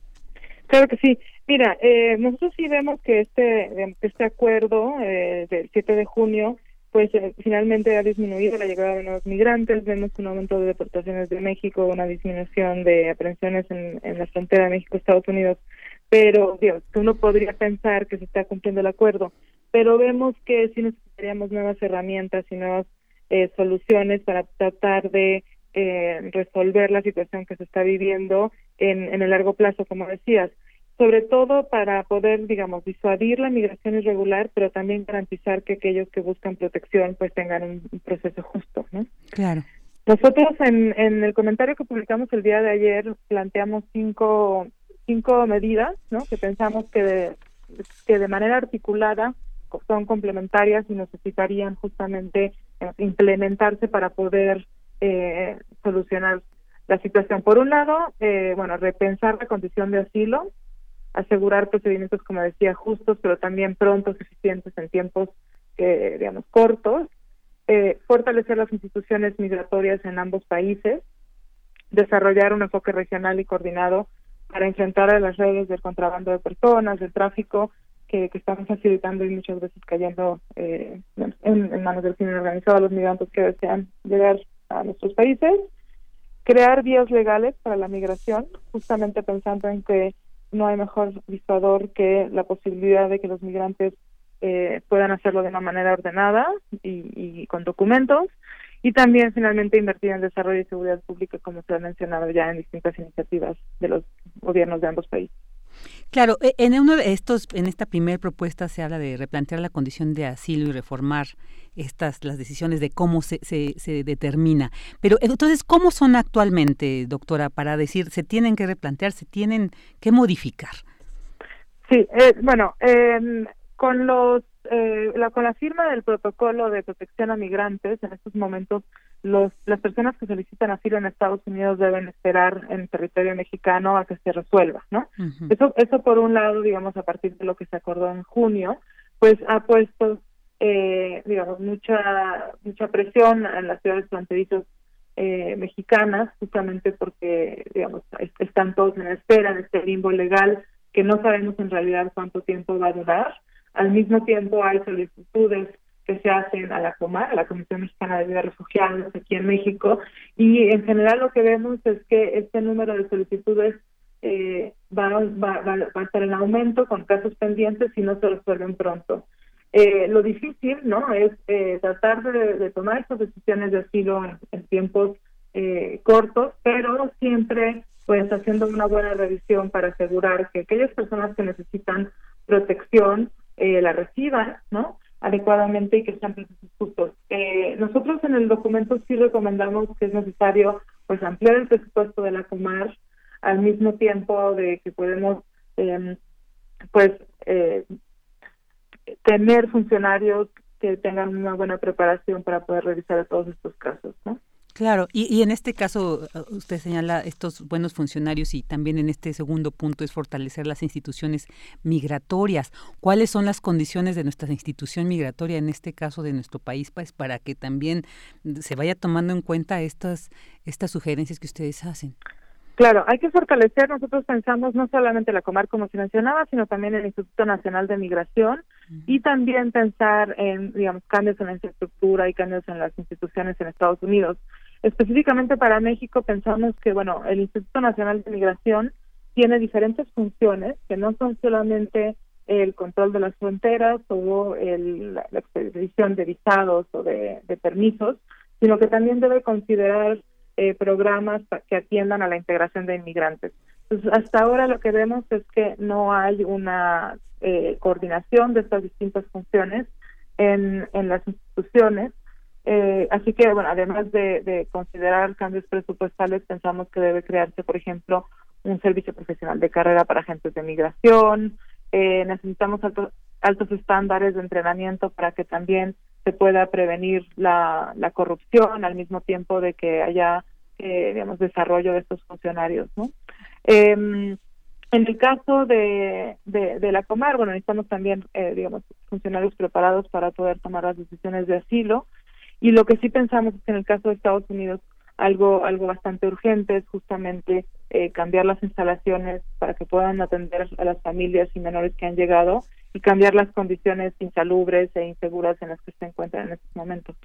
S24: Claro que sí. Mira, eh, nosotros sí vemos que este, este acuerdo eh, del 7 de junio, pues eh, finalmente ha disminuido la llegada de nuevos migrantes, vemos un aumento de deportaciones de México, una disminución de aprehensiones en, en la frontera de México-Estados Unidos, pero Dios, uno podría pensar que se está cumpliendo el acuerdo, pero vemos que sí necesitaríamos nuevas herramientas y nuevas eh, soluciones para tratar de eh, resolver la situación que se está viviendo en, en el largo plazo, como decías sobre todo para poder, digamos, disuadir la migración irregular, pero también garantizar que aquellos que buscan protección pues tengan un, proceso justo, ¿no?
S1: Claro.
S24: Nosotros en, en el comentario que publicamos el día de ayer planteamos cinco, cinco medidas, ¿no? Que pensamos que de, que de manera articulada son complementarias y necesitarían justamente eh, implementarse para poder eh, solucionar la situación. Por un lado, eh, bueno, repensar la condición de asilo, asegurar procedimientos, como decía, justos, pero también prontos, eficientes en tiempos, eh, digamos, cortos, eh, fortalecer las instituciones migratorias en ambos países, desarrollar un enfoque regional y coordinado para enfrentar a las redes del contrabando de personas, del tráfico, que, que están facilitando y muchas veces cayendo eh, en, manos del crimen organizado a los migrantes que desean llegar a nuestros países, crear vías legales para la migración, justamente pensando en que no hay mejor disuador que la posibilidad de que los migrantes eh, puedan hacerlo de una manera ordenada y, con documentos y también finalmente invertir en desarrollo y seguridad pública como se ha mencionado ya en distintas iniciativas de los gobiernos de ambos países.
S1: Claro, e, en uno de estos, en esta primera propuesta se habla de replantear la condición de asilo y reformar estas las decisiones de cómo se, se, se, determina. Pero entonces, ¿cómo son actualmente, doctora, para decir se tienen que replantear, se tienen que modificar?
S24: Sí, eh, bueno, con los eh, la, con la firma del protocolo de protección a migrantes, en estos momentos los, las personas que solicitan asilo en Estados Unidos deben esperar en territorio mexicano a que se resuelva, ¿no? Eso, eso por un lado, digamos, a partir de lo que se acordó en junio, pues ha puesto eh, digamos, mucha mucha presión en las ciudades fronterizas eh, mexicanas, justamente porque, digamos, están todos en espera de este limbo legal que no sabemos en realidad cuánto tiempo va a durar. Al mismo tiempo hay solicitudes que se hacen a la COMAR, a la Comisión Mexicana de Vida Refugiados aquí en México, y en general lo que vemos es que este número de solicitudes eh, va, va, va, a estar en aumento con casos pendientes si no se resuelven pronto. Eh, lo difícil no es eh, tratar de, tomar estas decisiones de asilo en, tiempos eh, cortos, pero siempre pues haciendo una buena revisión para asegurar que aquellas personas que necesitan protección la reciban, ¿no? adecuadamente y que sean justos. nosotros en el documento sí recomendamos que es necesario pues ampliar el presupuesto de la Comar al mismo tiempo de que podemos em, pues eh, tener funcionarios que tengan una buena preparación para poder revisar todos estos casos, ¿no?
S1: Claro, y, en este caso uh, usted señala estos buenos funcionarios y también en este segundo punto es fortalecer las instituciones migratorias. ¿Cuáles son las condiciones de nuestra institución migratoria, en este caso de nuestro país, pues, para que también se vaya tomando en cuenta estas, estas sugerencias que ustedes hacen?
S24: Claro, hay que fortalecer, nosotros pensamos no solamente la Comar como se mencionaba, sino también el Instituto Nacional de Migración y también pensar en, digamos, cambios en la infraestructura y cambios en las instituciones en Estados Unidos. Específicamente para México pensamos que, bueno, el Instituto Nacional de Migración tiene diferentes funciones que no son solamente el control de las fronteras o el, la, expedición de visados o de permisos, sino que también debe considerar eh, programas que atiendan a la integración de inmigrantes. Entonces, hasta ahora lo que vemos es que no hay una eh, coordinación de estas distintas funciones en, en las instituciones. Eh, así que, bueno, además de, considerar cambios presupuestales, pensamos que debe crearse, por ejemplo, un servicio profesional de carrera para agentes de migración. necesitamos altos estándares de entrenamiento para que también se pueda prevenir la, la corrupción al mismo tiempo de que haya eh, digamos, desarrollo de estos funcionarios, ¿no? Eh, en el caso de, de, la Comar, bueno, necesitamos también, eh, digamos, funcionarios preparados para poder tomar las decisiones de asilo. Y lo que sí pensamos es que en el caso de Estados Unidos, algo, algo bastante urgente es justamente eh, cambiar las instalaciones para que puedan atender a las familias y menores que han llegado y cambiar las condiciones insalubres e inseguras en las que se encuentran en estos momentos.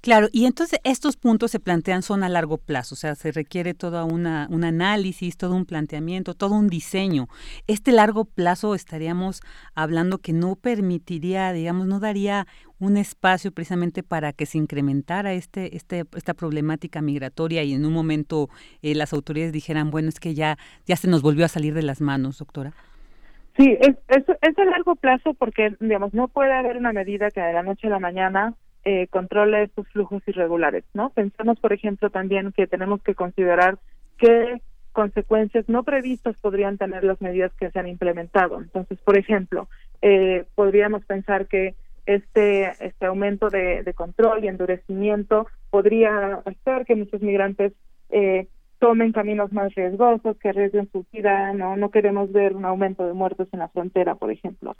S1: Claro, y entonces estos puntos se plantean son a largo plazo, o sea, se requiere todo una, un análisis, todo un planteamiento, todo un diseño. Este largo plazo estaríamos hablando que no permitiría, digamos, no daría un espacio precisamente para que se incrementara este, este, esta problemática migratoria y en un momento eh, las autoridades dijeran, bueno, es que ya, ya se nos volvió a salir de las manos, doctora.
S24: Sí, es, es, es a largo plazo porque, digamos, no puede haber una medida que de la noche a la mañana eh, controle estos flujos irregulares, ¿no? Pensamos, por ejemplo, también que tenemos que considerar qué consecuencias no previstas podrían tener las medidas que se han implementado. Entonces, por ejemplo, eh, podríamos pensar que este este aumento de, de, control y endurecimiento podría hacer que muchos migrantes eh, tomen caminos más riesgosos, que arriesguen su vida, no no queremos ver un aumento de muertos en la frontera, por ejemplo.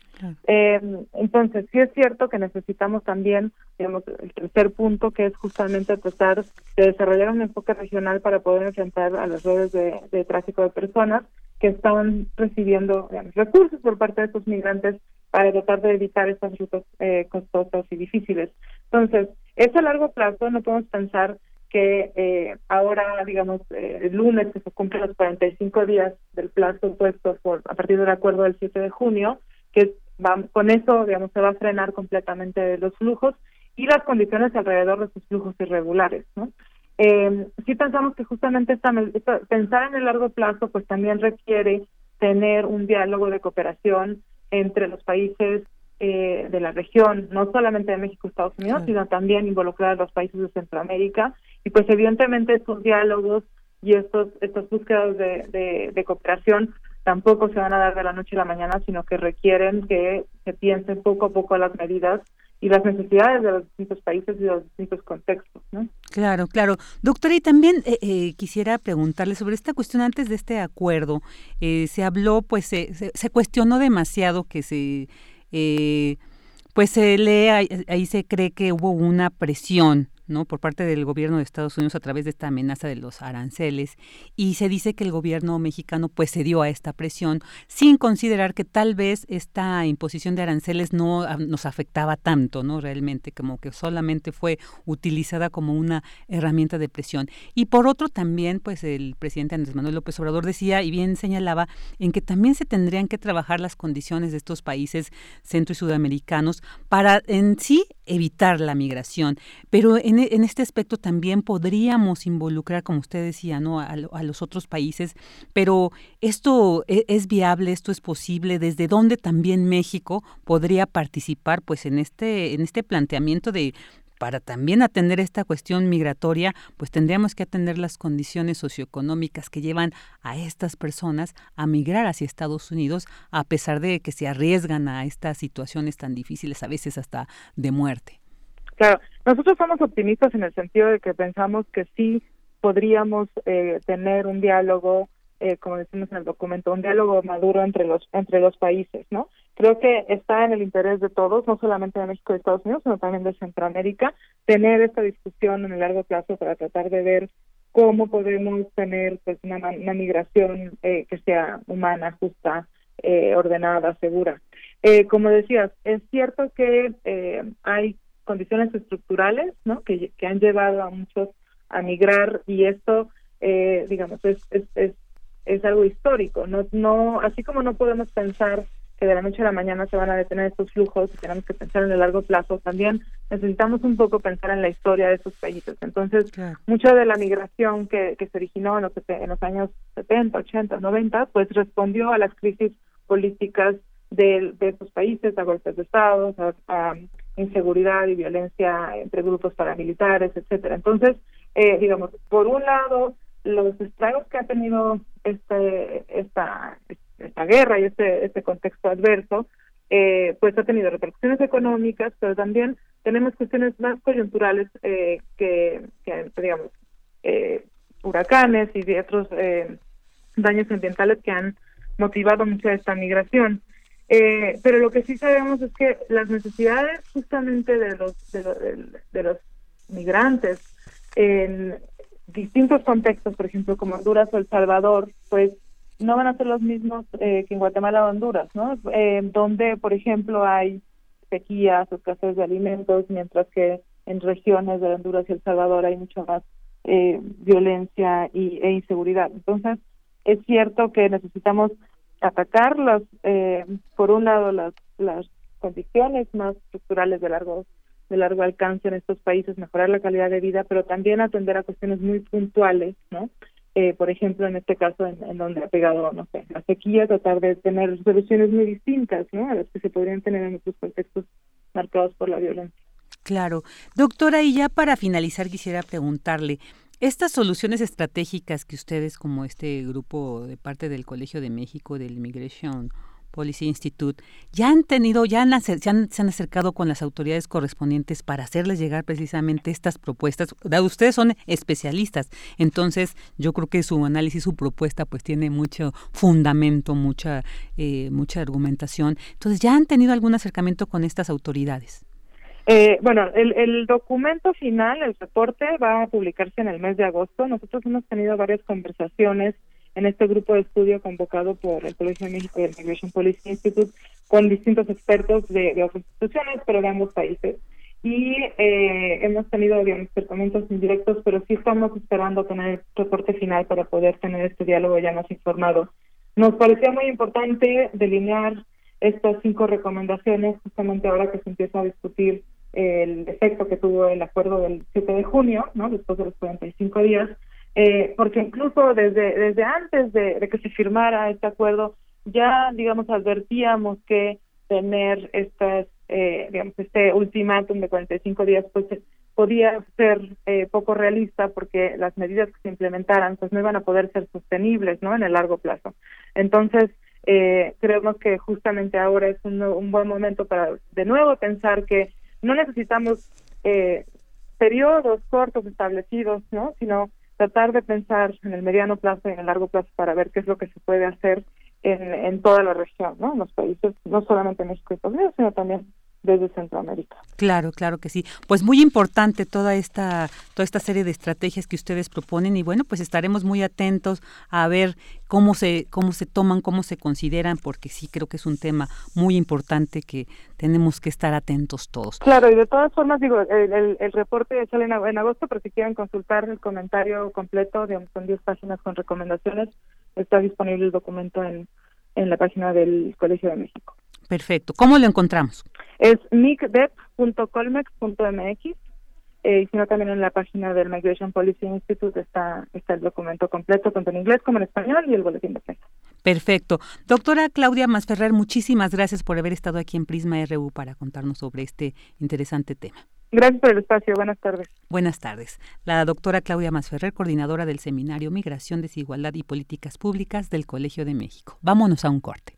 S24: Eh, entonces, sí es cierto que necesitamos también, digamos, el tercer punto, que es justamente tratar de desarrollar un enfoque regional para poder enfrentar a las redes de, tráfico de personas que están recibiendo recursos por parte de estos migrantes para tratar de evitar estas rutas eh, costosas y difíciles. Entonces, es a largo plazo, no podemos pensar que eh, ahora, digamos, eh, el lunes que se cumplen los 45 días del plazo puesto por, a partir del acuerdo del 7 de junio, que va, con eso, digamos, se va a frenar completamente los flujos y las condiciones alrededor de esos flujos irregulares, ¿no? Eh, sí pensamos que justamente esta, pensar en el largo plazo, pues también requiere tener un diálogo de cooperación entre los países eh, de la región, no solamente de México y Estados Unidos, sino también involucrar a los países de Centroamérica y pues evidentemente estos diálogos y estos estas búsquedas de, de, cooperación tampoco se van a dar de la noche a la mañana, sino que requieren que se piensen poco a poco las medidas y las necesidades de los distintos países y de los distintos contextos. ¿no?
S1: Claro, claro. Doctora, y también eh, eh, quisiera preguntarle sobre esta cuestión antes de este acuerdo. Eh, se habló, pues se, se, cuestionó demasiado que se, pues se lee, ahí se cree que hubo una presión ¿no? por parte del gobierno de Estados Unidos a través de esta amenaza de los aranceles y se dice que el gobierno mexicano pues cedió a esta presión sin considerar que tal vez esta imposición de aranceles no nos afectaba tanto, ¿no? Realmente como que solamente fue utilizada como una herramienta de presión. Y por otro también pues el presidente Andrés Manuel López Obrador decía y bien señalaba en que también se tendrían que trabajar las condiciones de estos países centro y sudamericanos para en sí evitar la migración. Pero en, en este aspecto también podríamos involucrar, como usted decía, ¿no? a, los otros países. Pero esto es, es, viable, esto es posible. ¿Desde dónde también México podría participar, pues, en este en este planteamiento de para también atender esta cuestión migratoria, pues tendríamos que atender las condiciones socioeconómicas que llevan a estas personas a migrar hacia Estados Unidos, a pesar de que se arriesgan a estas situaciones tan difíciles, a veces hasta de muerte.
S24: Claro, nosotros somos optimistas en el sentido de que pensamos que sí podríamos eh, tener un diálogo, eh, como decimos en el documento, un diálogo maduro entre los entre los países, ¿no? Creo que está en el interés de todos, no solamente de México y Estados Unidos, sino también de Centroamérica, tener esta discusión en el largo plazo para tratar de ver cómo podemos tener pues una, migración eh, que sea humana, justa, eh, ordenada, segura. Eh, como decías, es cierto que eh, hay condiciones estructurales, ¿no? Que, que han llevado a muchos a migrar y esto, eh, digamos, es, es, es, es algo histórico. No, no, así como no podemos pensar que de la noche a la mañana se van a detener estos flujos y tenemos que pensar en el largo plazo, también necesitamos un poco pensar en la historia de esos países. Entonces, mucha de la migración que, que se originó en los, en los años 70, 80, 90, pues respondió a las crisis políticas de, de esos países, a golpes de Estado, a, inseguridad y violencia entre grupos paramilitares, etcétera. Entonces, eh, digamos, por un lado, los estragos que ha tenido este, esta, esta guerra y este, este contexto adverso, eh, pues ha tenido repercusiones económicas, pero también tenemos cuestiones más coyunturales eh, que, que, digamos, eh, huracanes y otros eh, daños ambientales que han motivado mucha esta migración. Eh, pero lo que sí sabemos es que las necesidades justamente de los de, de los migrantes en distintos contextos, por ejemplo, como Honduras o El Salvador, pues no van a ser los mismos eh, que en Guatemala o Honduras, ¿no? Eh, donde, por ejemplo, hay sequías o escasez de alimentos, mientras que en regiones de Honduras y El Salvador hay mucho más eh, violencia y, e inseguridad. Entonces, es cierto que necesitamos atacar eh, por un lado las, las condiciones más estructurales de largo de largo alcance en estos países, mejorar la calidad de vida, pero también atender a cuestiones muy puntuales, ¿no? Eh, por ejemplo, en este caso, en, donde ha pegado, no sé, la sequía, tratar de tener soluciones muy distintas, ¿no? A las que se podrían tener en otros contextos marcados por la violencia.
S1: Claro. Doctora, y ya para finalizar quisiera preguntarle, estas soluciones estratégicas que ustedes como este grupo de parte del Colegio de México del Immigration Policy Institute, ya han tenido, ya han, se, han, acercado con las autoridades correspondientes para hacerles llegar precisamente estas propuestas. Ustedes son especialistas, entonces yo creo que su análisis, su propuesta, pues tiene mucho fundamento, mucha, eh, mucha argumentación. Entonces, ¿ya han tenido algún acercamiento con estas autoridades?
S24: Eh, bueno, el, documento final, el reporte, va a publicarse en el mes de agosto. Nosotros hemos tenido varias conversaciones en este grupo de estudio convocado por el Colegio de México y Migration Policy Institute con distintos expertos de, otras instituciones, pero de ambos países. Y eh, hemos tenido, digamos, acercamientos indirectos, pero sí estamos esperando tener el reporte final para poder tener este diálogo ya más informado. Nos parecía muy importante delinear estas cinco recomendaciones justamente ahora que se empieza a discutir el efecto que tuvo el acuerdo del 7 de junio, ¿no? después de los 45 días, eh, porque incluso desde, desde antes de, que se firmara este acuerdo, ya, digamos, advertíamos que tener estas, eh, digamos, este ultimátum de 45 días, pues podía ser eh, poco realista porque las medidas que se implementaran, pues no iban a poder ser sostenibles, ¿no? En el largo plazo. Entonces, eh, creemos que justamente ahora es un, un buen momento para de nuevo pensar que no necesitamos eh, periodos cortos establecidos, ¿no? Sino tratar de pensar en el mediano plazo y en el largo plazo para ver qué es lo que se puede hacer en, en toda la región, ¿no? En los países, no solamente en México y Estados Unidos, sino también desde Centroamérica.
S1: Claro, claro que sí. Pues muy importante toda esta toda esta serie de estrategias que ustedes proponen y bueno, pues estaremos muy atentos a ver cómo se cómo se toman, cómo se consideran porque sí creo que es un tema muy importante que tenemos que estar atentos todos.
S24: Claro, y de todas formas digo, el, el, reporte sale en, en, agosto, pero si quieren consultar el comentario completo, digamos, son 10 páginas con recomendaciones, está disponible el documento en en la página del Colegio de México.
S1: Perfecto. ¿Cómo lo encontramos?
S24: Es micdep.colmex.mx eh, y sino también en la página del Migration Policy Institute está, está el documento completo, tanto en inglés como en español y el boletín de prensa.
S1: Perfecto. Doctora Claudia Masferrer, muchísimas gracias por haber estado aquí en Prisma RU para contarnos sobre este interesante tema.
S24: Gracias por el espacio. Buenas tardes.
S1: Buenas tardes. La doctora Claudia Masferrer, coordinadora del Seminario Migración, Desigualdad y Políticas Públicas del Colegio de México. Vámonos a un corte.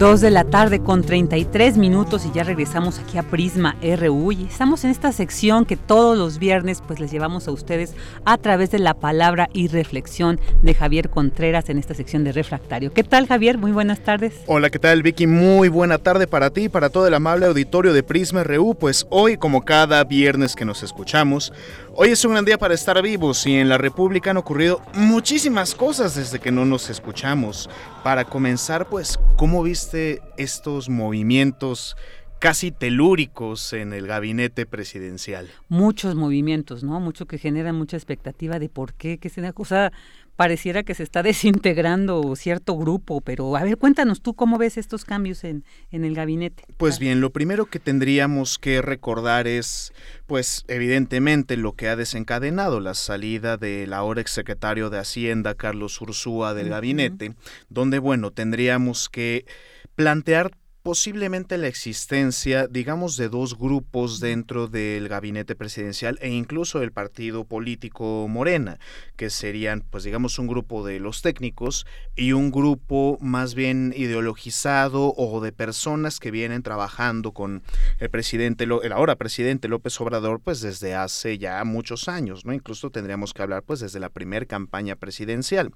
S1: Dos de la tarde con 33 minutos y ya regresamos aquí a Prisma RU y estamos en esta sección que todos los viernes pues les llevamos a ustedes a través de la palabra y reflexión de Javier Contreras en esta sección de Refractario. ¿Qué tal Javier? Muy buenas tardes.
S22: Hola, ¿qué tal Vicky? Muy buena tarde para ti y para todo el amable auditorio de Prisma RU. Pues hoy como cada viernes que nos escuchamos, Hoy es un gran día para estar vivos y en la República han ocurrido muchísimas cosas desde que no nos escuchamos. Para comenzar, pues, ¿cómo viste estos movimientos casi telúricos en el gabinete presidencial?
S1: Muchos movimientos, ¿no? Mucho que generan mucha expectativa de por qué, que se cosa pareciera que se está desintegrando cierto grupo, pero a ver, cuéntanos tú cómo ves estos cambios en, en el gabinete.
S22: Pues bien, lo primero que tendríamos que recordar es, pues evidentemente lo que ha desencadenado la salida del ahora exsecretario de Hacienda, Carlos Ursúa, del gabinete, donde, bueno, tendríamos que plantear posiblemente la existencia, digamos, de dos grupos dentro del gabinete presidencial e incluso del partido político Morena, que serían, pues digamos, un grupo de los técnicos y un grupo más bien ideologizado o de personas que vienen trabajando con el presidente, el ahora presidente López Obrador, pues desde hace ya muchos años, ¿no? Incluso tendríamos que hablar, pues, desde la primera campaña presidencial.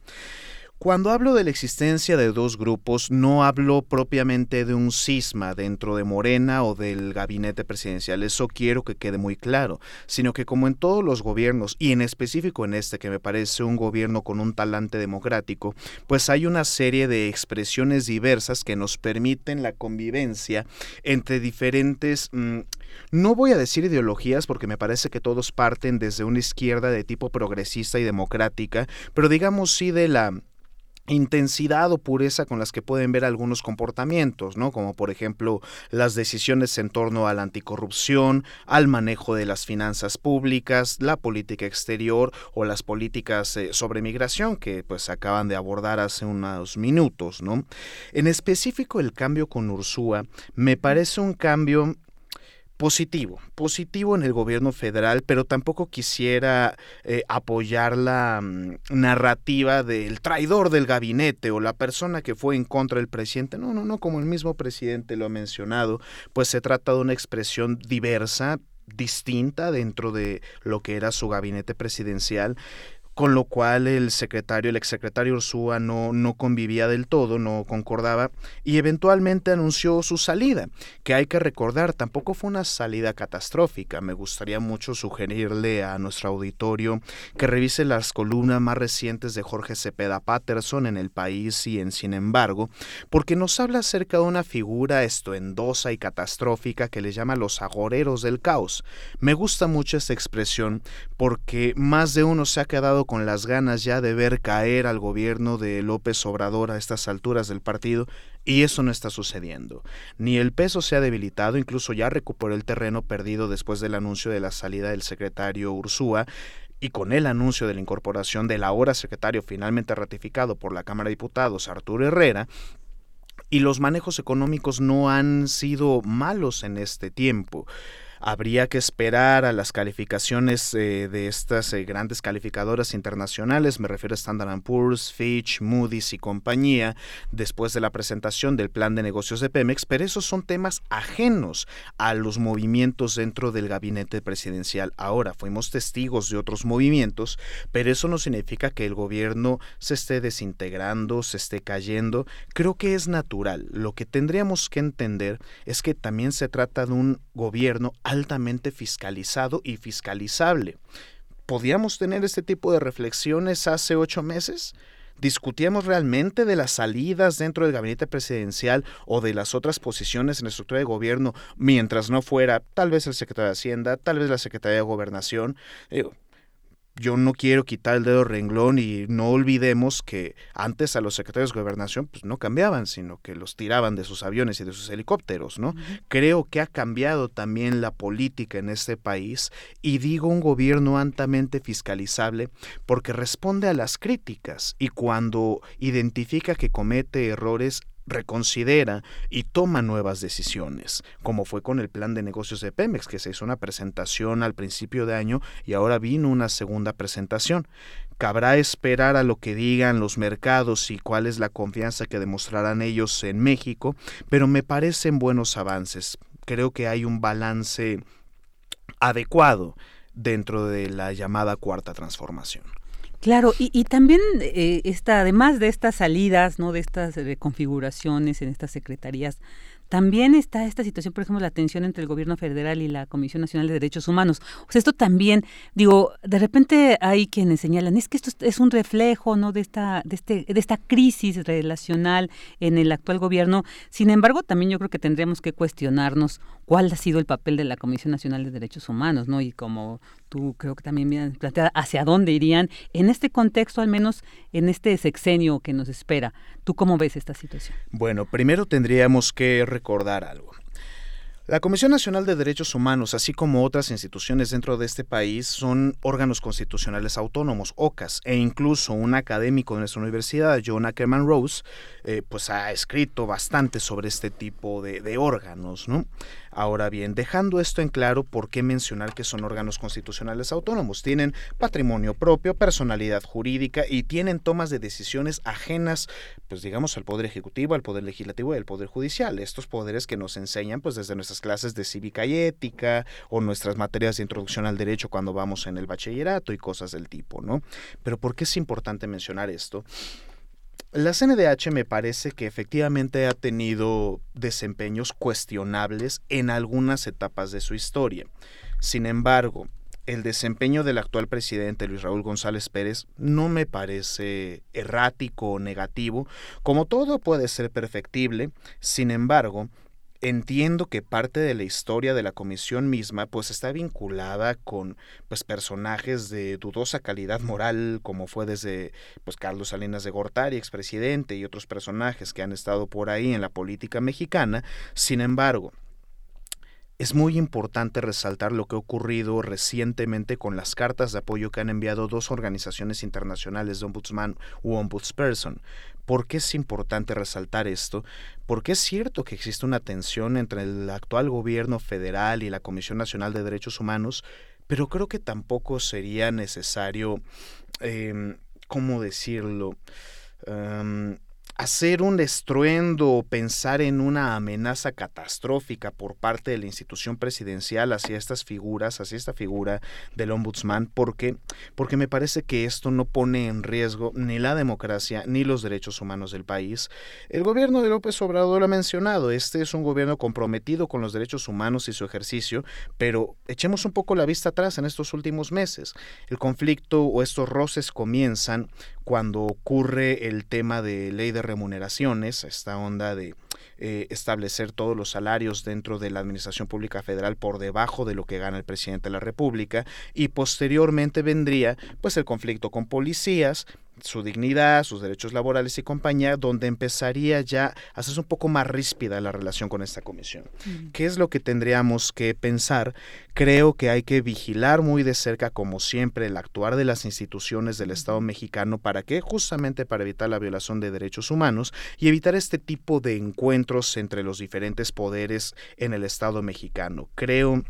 S22: Cuando hablo de la existencia de dos grupos, no hablo propiamente de un cisma dentro de Morena o del gabinete presidencial, eso quiero que quede muy claro, sino que como en todos los gobiernos, y en específico en este que me parece un gobierno con un talante democrático, pues hay una serie de expresiones diversas que nos permiten la convivencia entre diferentes, mm, no voy a decir ideologías porque me parece que todos parten desde una izquierda de tipo progresista y democrática, pero digamos sí de la intensidad o pureza con las que pueden ver algunos comportamientos, ¿no? Como por ejemplo las decisiones en torno a la anticorrupción, al manejo de las finanzas públicas, la política exterior o las políticas eh, sobre migración que pues acaban de abordar hace unos minutos, ¿no? En específico el cambio con Ursúa me parece un cambio positivo, positivo en el gobierno federal, pero tampoco quisiera eh, apoyar la mm, narrativa del traidor del gabinete o la persona que fue en contra del presidente. No, no, no, como el mismo presidente lo ha mencionado, pues se trata de una expresión diversa, distinta dentro de lo que era su gabinete presidencial con lo cual el secretario, el exsecretario Ursúa no, no convivía del todo, no concordaba, y eventualmente anunció su salida, que hay que recordar, tampoco fue una salida catastrófica. Me gustaría mucho sugerirle a nuestro auditorio que revise las columnas más recientes de Jorge Cepeda Patterson en El País y en Sin embargo, porque nos habla acerca de una figura estuendosa y catastrófica que le llama los agoreros del caos. Me gusta mucho esta expresión porque más de uno se ha quedado con las ganas ya de ver caer al gobierno de López Obrador a estas alturas del partido y eso no está sucediendo. Ni el peso se ha debilitado, incluso ya recuperó el terreno perdido después del anuncio de la salida del secretario Ursúa y con el anuncio de la incorporación del ahora secretario finalmente ratificado por la Cámara de Diputados, Arturo Herrera, y los manejos económicos no han sido malos en este tiempo habría que esperar a las calificaciones eh, de estas eh, grandes calificadoras internacionales, me refiero a Standard Poor's, Fitch, Moody's y compañía, después de la presentación del plan de negocios de Pemex, pero esos son temas ajenos a los movimientos dentro del gabinete presidencial. Ahora, fuimos testigos de otros movimientos, pero eso no significa que el gobierno se esté desintegrando, se esté cayendo. Creo que es natural. Lo que tendríamos que entender es que también se trata de un gobierno altamente fiscalizado y fiscalizable. ¿Podíamos tener este tipo de reflexiones hace ocho meses? ¿Discutíamos realmente de las salidas dentro del gabinete presidencial o de las otras posiciones en la estructura de gobierno mientras no fuera tal vez el secretario de Hacienda, tal vez la Secretaría de Gobernación? Yo no quiero quitar el dedo renglón y no olvidemos que antes a los secretarios de gobernación pues no cambiaban, sino que los tiraban de sus aviones y de sus helicópteros, ¿no? Creo que ha cambiado también la política en este país y digo un gobierno altamente fiscalizable porque responde a las críticas y cuando identifica que comete errores reconsidera y toma nuevas decisiones, como fue con el plan de negocios de Pemex, que se hizo una presentación al principio de año y ahora vino una segunda presentación. Cabrá esperar a lo que digan los mercados y cuál es la confianza que demostrarán ellos en México, pero me parecen buenos avances. Creo que hay un balance adecuado dentro de la llamada cuarta transformación.
S1: Claro, y, también eh, está, además de estas salidas, ¿no? de estas configuraciones en estas secretarías, también está esta situación, por ejemplo, la tensión entre el gobierno federal y la Comisión Nacional de Derechos Humanos. O sea, esto también, digo, de repente hay quienes señalan, es que esto es un reflejo, ¿no? De esta, de este, de esta crisis relacional en el actual gobierno. Sin embargo, también yo creo que tendríamos que cuestionarnos cuál ha sido el papel de la Comisión Nacional de Derechos Humanos, ¿no? Y como tú creo que también bien planteada, hacia dónde irían en este contexto, al menos en este sexenio que nos espera. ¿Tú cómo ves esta situación?
S22: Bueno, primero tendríamos que recordar algo. La Comisión Nacional de Derechos Humanos, así como otras instituciones dentro de este país, son órganos constitucionales autónomos, OCAS, e incluso un académico de nuestra universidad, John Ackerman Rose, eh, pues ha escrito bastante sobre este tipo de, de órganos, ¿no? Ahora bien, dejando esto en claro, ¿por qué mencionar que son órganos constitucionales autónomos? Tienen patrimonio propio, personalidad jurídica y tienen tomas de decisiones ajenas, pues digamos, al Poder Ejecutivo, al Poder Legislativo y al Poder Judicial. Estos poderes que nos enseñan, pues desde nuestras clases de cívica y ética o nuestras materias de introducción al derecho cuando vamos en el bachillerato y cosas del tipo, ¿no? Pero ¿por qué es importante mencionar esto? La CNDH me parece que efectivamente ha tenido desempeños cuestionables en algunas etapas de su historia. Sin embargo, el desempeño del actual presidente Luis Raúl González Pérez no me parece errático o negativo, como todo puede ser perfectible, sin embargo, entiendo que parte de la historia de la comisión misma pues está vinculada con pues personajes de dudosa calidad moral como fue desde pues Carlos Salinas de Gortari, expresidente y otros personajes que han estado por ahí en la política mexicana. Sin embargo, es muy importante resaltar lo que ha ocurrido recientemente con las cartas de apoyo que han enviado dos organizaciones internacionales de ombudsman u ombudsperson. ¿Por qué es importante resaltar esto? Porque es cierto que existe una tensión entre el actual gobierno federal y la Comisión Nacional de Derechos Humanos, pero creo que tampoco sería necesario, eh, ¿cómo decirlo? Em, hacer un estruendo o pensar en una amenaza catastrófica por parte de la institución presidencial hacia estas figuras, hacia esta figura del ombudsman, porque porque me parece que esto no pone en riesgo ni la democracia ni los derechos humanos del país. El gobierno de López Obrador lo ha mencionado, este es un gobierno comprometido con los derechos humanos y su ejercicio, pero echemos un poco la vista atrás en estos últimos meses. El conflicto o estos roces comienzan cuando ocurre el tema de ley de remuneraciones, esta onda de eh, establecer todos los salarios dentro de la Administración Pública Federal por debajo de lo que gana el presidente de la República y posteriormente vendría pues el conflicto con policías su dignidad, sus derechos laborales y compañía, donde empezaría ya a hacerse un poco más ríspida la relación con esta comisión. ¿Qué es lo que tendríamos que pensar? Creo que hay que vigilar muy de cerca, como siempre, el actuar de las instituciones del Estado mexicano para que justamente para evitar la violación de derechos humanos y evitar este tipo de encuentros entre los diferentes poderes en el Estado mexicano. Creo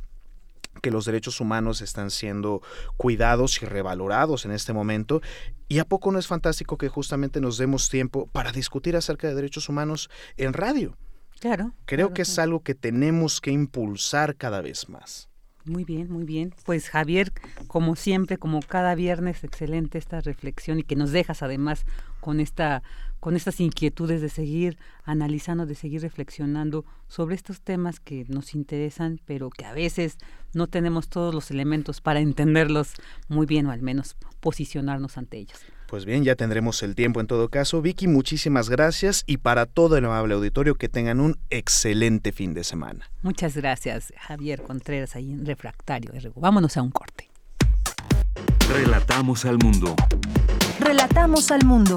S22: que los derechos humanos están siendo cuidados y revalorados en este momento. ¿Y a poco no es fantástico que justamente nos demos tiempo para discutir acerca de derechos humanos en radio?
S1: Claro.
S22: Creo que es algo que tenemos que impulsar cada vez más.
S1: Muy bien, muy bien. Pues Javier, como siempre, como cada viernes, excelente esta reflexión y que nos dejas además con esta con estas inquietudes de seguir analizando, de seguir reflexionando sobre estos temas que nos interesan, pero que a veces no tenemos todos los elementos para entenderlos muy bien o al menos posicionarnos ante ellos.
S22: Pues bien, ya tendremos el tiempo en todo caso. Vicky, muchísimas gracias y para todo el amable auditorio que tengan un excelente fin de semana.
S1: Muchas gracias, Javier Contreras, ahí en Refractario. Vámonos a un corte.
S2: Relatamos al mundo.
S16: Relatamos al mundo.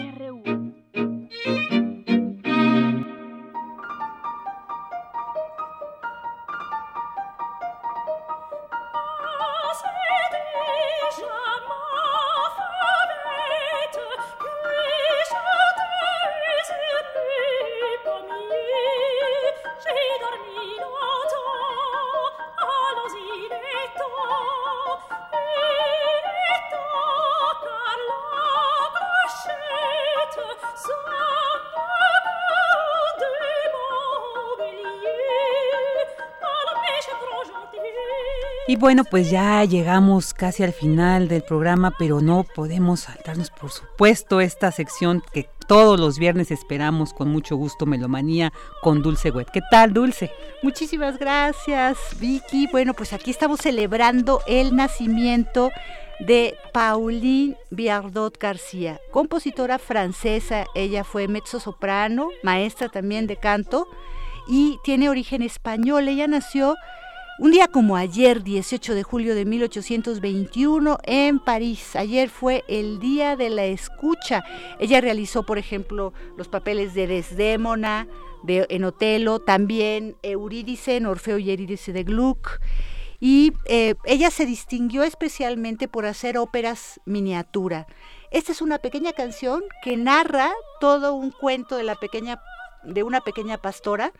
S1: Y bueno, pues ya llegamos casi al final del programa, pero no podemos saltarnos, por supuesto, esta sección que todos los viernes esperamos con mucho gusto, Melomanía con Dulce Wet. ¿Qué tal, Dulce?
S25: Muchísimas gracias, Vicky. Bueno, pues aquí estamos celebrando el nacimiento de Pauline Biardot García, compositora francesa. Ella fue mezzo-soprano, maestra también de canto y tiene origen español. Ella nació un día como ayer, 18 de julio de 1821, en París. Ayer fue el día de la escucha. Ella realizó, por ejemplo, los papeles de Desdémona, de, en Otelo, también Eurídice en Orfeo y Eurídice de Gluck. Y eh, ella se distinguió especialmente por hacer óperas miniatura. Esta es una pequeña canción que narra todo un cuento de la pequeña de una pequeña pastora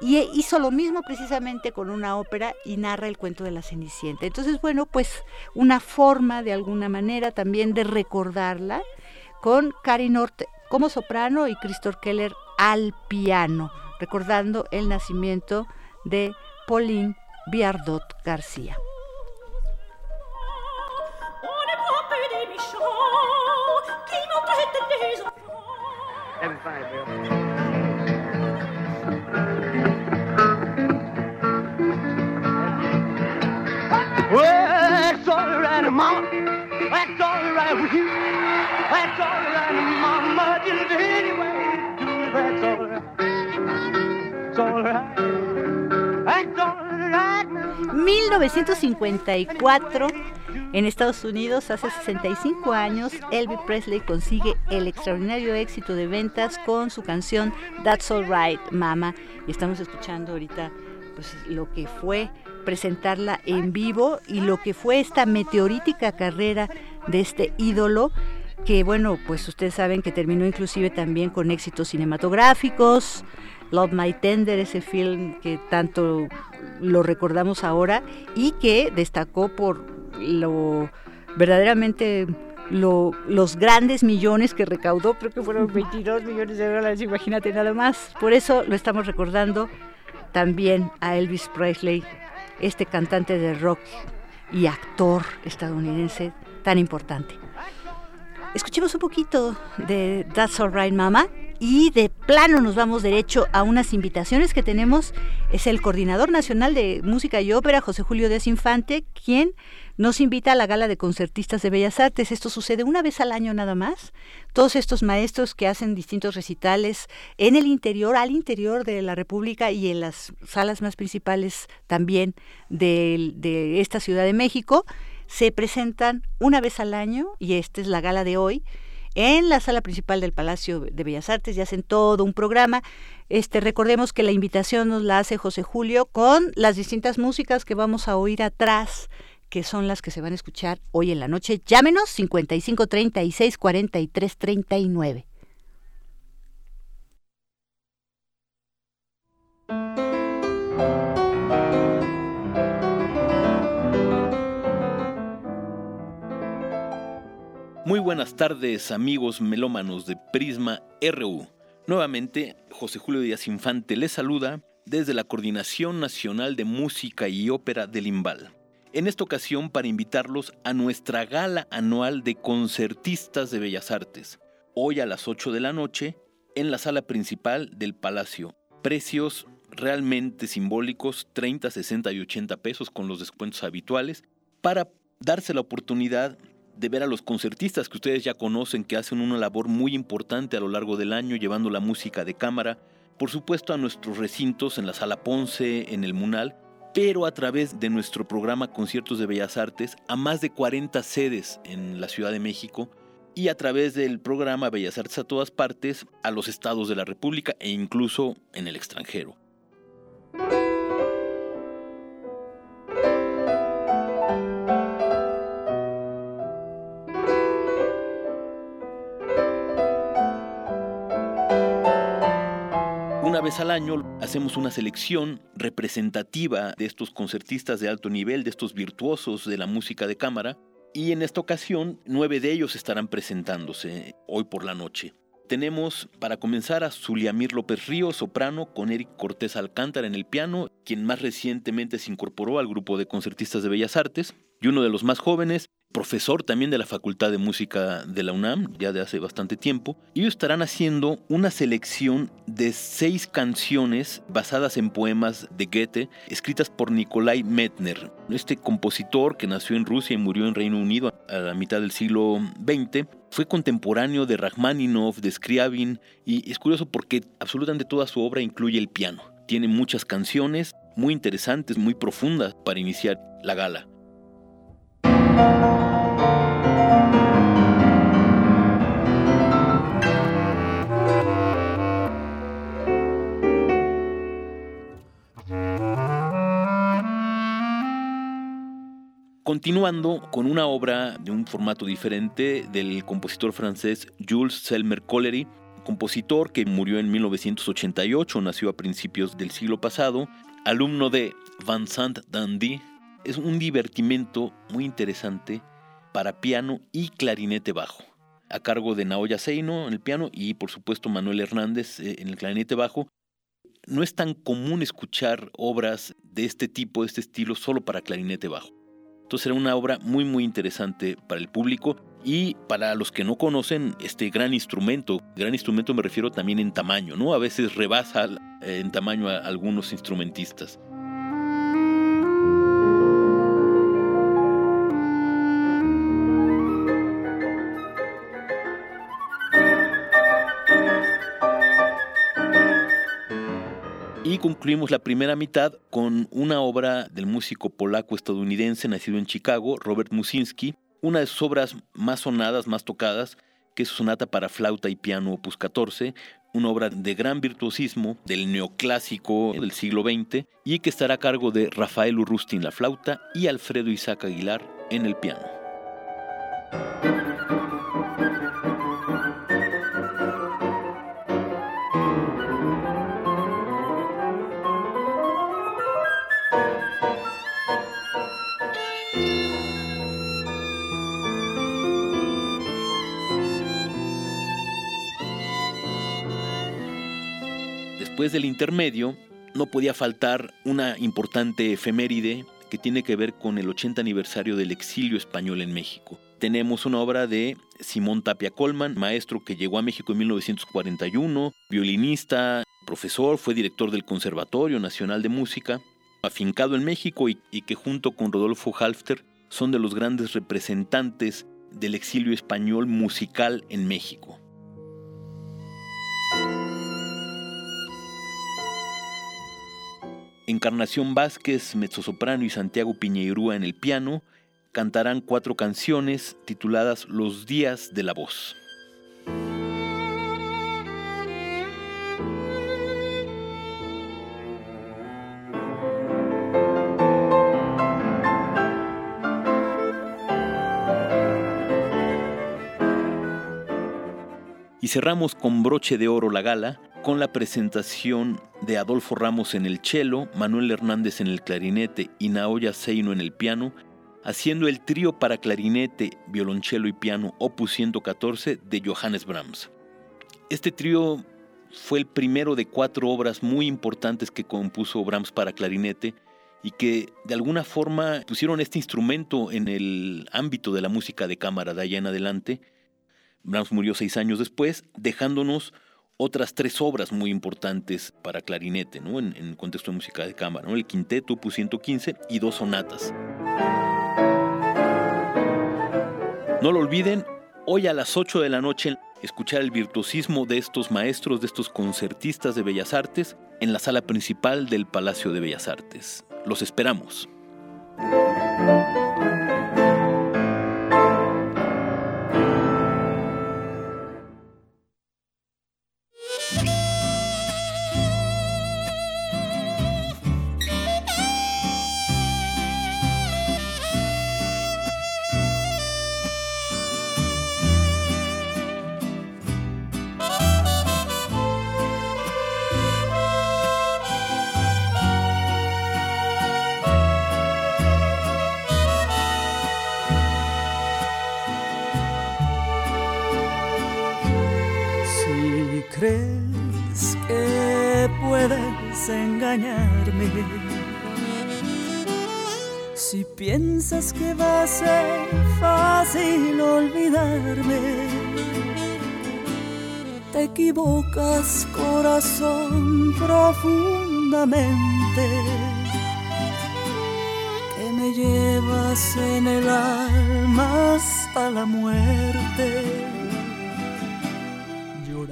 S25: y hizo lo mismo precisamente con una ópera y narra el cuento de la Cenicienta. Entonces, bueno, pues una forma de alguna manera también de recordarla con Cari Norte como soprano y Christoph Keller al piano, recordando el nacimiento de Pauline Biardot García. Mama. That's all right with you. That's all right, mama. Just anyway, that's all right. It's all right. That's all right. 1954 en Estados Unidos, hace 65 años, Elvis Presley consigue el extraordinario éxito de ventas con su canción That's All Right, Mama. Y estamos escuchando ahorita pues, lo que fue presentarla en vivo y lo que fue esta meteorítica carrera de este ídolo que bueno, pues ustedes saben que terminó inclusive también con éxitos cinematográficos, Love My Tender, ese film que tanto lo recordamos ahora y que destacó por lo verdaderamente los grandes millones que recaudó, creo que fueron 22 millones de dólares, imagínate nada más. Por eso lo estamos recordando también a Elvis Presley este cantante de rock y actor estadounidense tan importante. Escuchemos un poquito de That's Alright Mama y de plano nos vamos derecho a unas invitaciones que tenemos. Es el coordinador nacional de música y ópera, José Julio Díaz Infante, quien nos invita a la gala de concertistas de Bellas Artes. Esto sucede una vez al año nada más. Todos estos maestros que hacen distintos recitales en el interior, al interior de la República y en las salas más principales también de, esta Ciudad de México, se presentan una vez al año y esta es la gala de hoy en la sala principal del Palacio de Bellas Artes y hacen todo un programa. Este, recordemos que la invitación nos la hace José Julio con las distintas músicas que vamos a oír atrás que son las que se van a escuchar hoy en la noche. Llámenos 55 36 43 39.
S13: Muy buenas tardes amigos melómanos de Prisma RU. Nuevamente, José Julio Díaz Infante les saluda desde la Coordinación Nacional de Música y Ópera del Imbal en esta ocasión para invitarlos a nuestra gala anual de concertistas de Bellas Artes, hoy a las 8 de la noche en la sala principal del Palacio. Precios realmente simbólicos, 30, 60 y 80 pesos con los descuentos habituales, para darse la oportunidad de ver a los concertistas que ustedes ya conocen, que hacen una labor muy importante a lo largo del año, llevando la música de cámara, por supuesto a nuestros recintos en la Sala Ponce, en el Munal, pero a través de nuestro programa Conciertos de Bellas Artes a más de 40 sedes en la Ciudad de México y a través del programa Bellas Artes a todas partes a los estados de la República e incluso en el extranjero. Al año hacemos una selección representativa de estos concertistas de alto nivel, de estos virtuosos de la música de cámara, y en esta ocasión nueve de ellos estarán presentándose hoy por la noche. Tenemos para comenzar a Zuliamir López Río, soprano, con Eric Cortés Alcántara en el piano, quien más recientemente se incorporó al grupo de concertistas de Bellas Artes, y uno de los más jóvenes, profesor también de la Facultad de Música de la UNAM, ya de hace bastante tiempo. Ellos estarán haciendo una selección de seis canciones basadas en poemas de Goethe, escritas por Nikolai Metner, este compositor que nació en Rusia y murió en Reino Unido a la mitad del siglo XX. Fue contemporáneo de Rachmaninoff, de Scriabin, y es curioso porque absolutamente toda su obra incluye el piano. Tiene muchas canciones muy interesantes, muy profundas para iniciar la gala. Continuando con una obra de un formato diferente del compositor francés Jules Selmer Collery, compositor que murió en 1988, nació a principios del siglo pasado, alumno de Vincent Dandy, es un divertimento muy interesante para piano y clarinete bajo, a cargo de Naoya Seino en el piano y por supuesto Manuel Hernández eh, en el clarinete bajo. No es tan común escuchar obras de este tipo, de este estilo, solo para clarinete bajo. Entonces será una obra muy muy interesante para el público y para los que no conocen este gran instrumento, gran instrumento me refiero también en tamaño, ¿no? A veces rebasa eh, en tamaño a algunos instrumentistas. Y concluimos la primera mitad con una obra del músico polaco-estadounidense nacido en Chicago, Robert Musinski, una de sus obras más sonadas, más tocadas, que es su sonata para flauta y piano opus 14, una obra de gran virtuosismo del neoclásico del siglo XX y que estará a cargo de Rafael Urrusti en la flauta y Alfredo Isaac Aguilar en el piano. Después del intermedio, no podía faltar una importante efeméride que tiene que ver con el 80 aniversario del exilio español en México. tenemos una obra de Simón Tapia Colman, maestro que llegó a México en 1941, violinista, profesor, fue director del Conservatorio Nacional de Música, afincado en México y, y que junto con Rodolfo Halfter son de los grandes representantes del exilio español musical en México. Encarnación Vázquez, mezzosoprano y Santiago Piñeirúa en el piano, cantarán cuatro canciones tituladas Los días de la voz. Y cerramos con broche de oro la gala con la presentación de Adolfo Ramos en el cello, Manuel Hernández en el clarinete y Naoya Seino en el piano, haciendo el trío para clarinete, violonchelo y piano opus 114 de Johannes Brahms. Este trío fue el primero de cuatro obras muy importantes que compuso Brahms para clarinete y que de alguna forma pusieron este instrumento en el ámbito de la música de cámara de allá en adelante. Brahms murió seis años después, dejándonos otras tres obras muy importantes para clarinete, ¿no? en, el contexto de música de cámara, ¿no? el quinteto opus 115 y dos sonatas. No lo olviden, hoy a las 8 de la noche escuchar el virtuosismo de estos maestros, de estos concertistas de Bellas Artes, en la sala principal del Palacio de Bellas Artes. Los esperamos.
S26: Si piensas que va a ser fácil olvidarme, te equivocas corazón profundamente, que me llevas en el alma hasta la muerte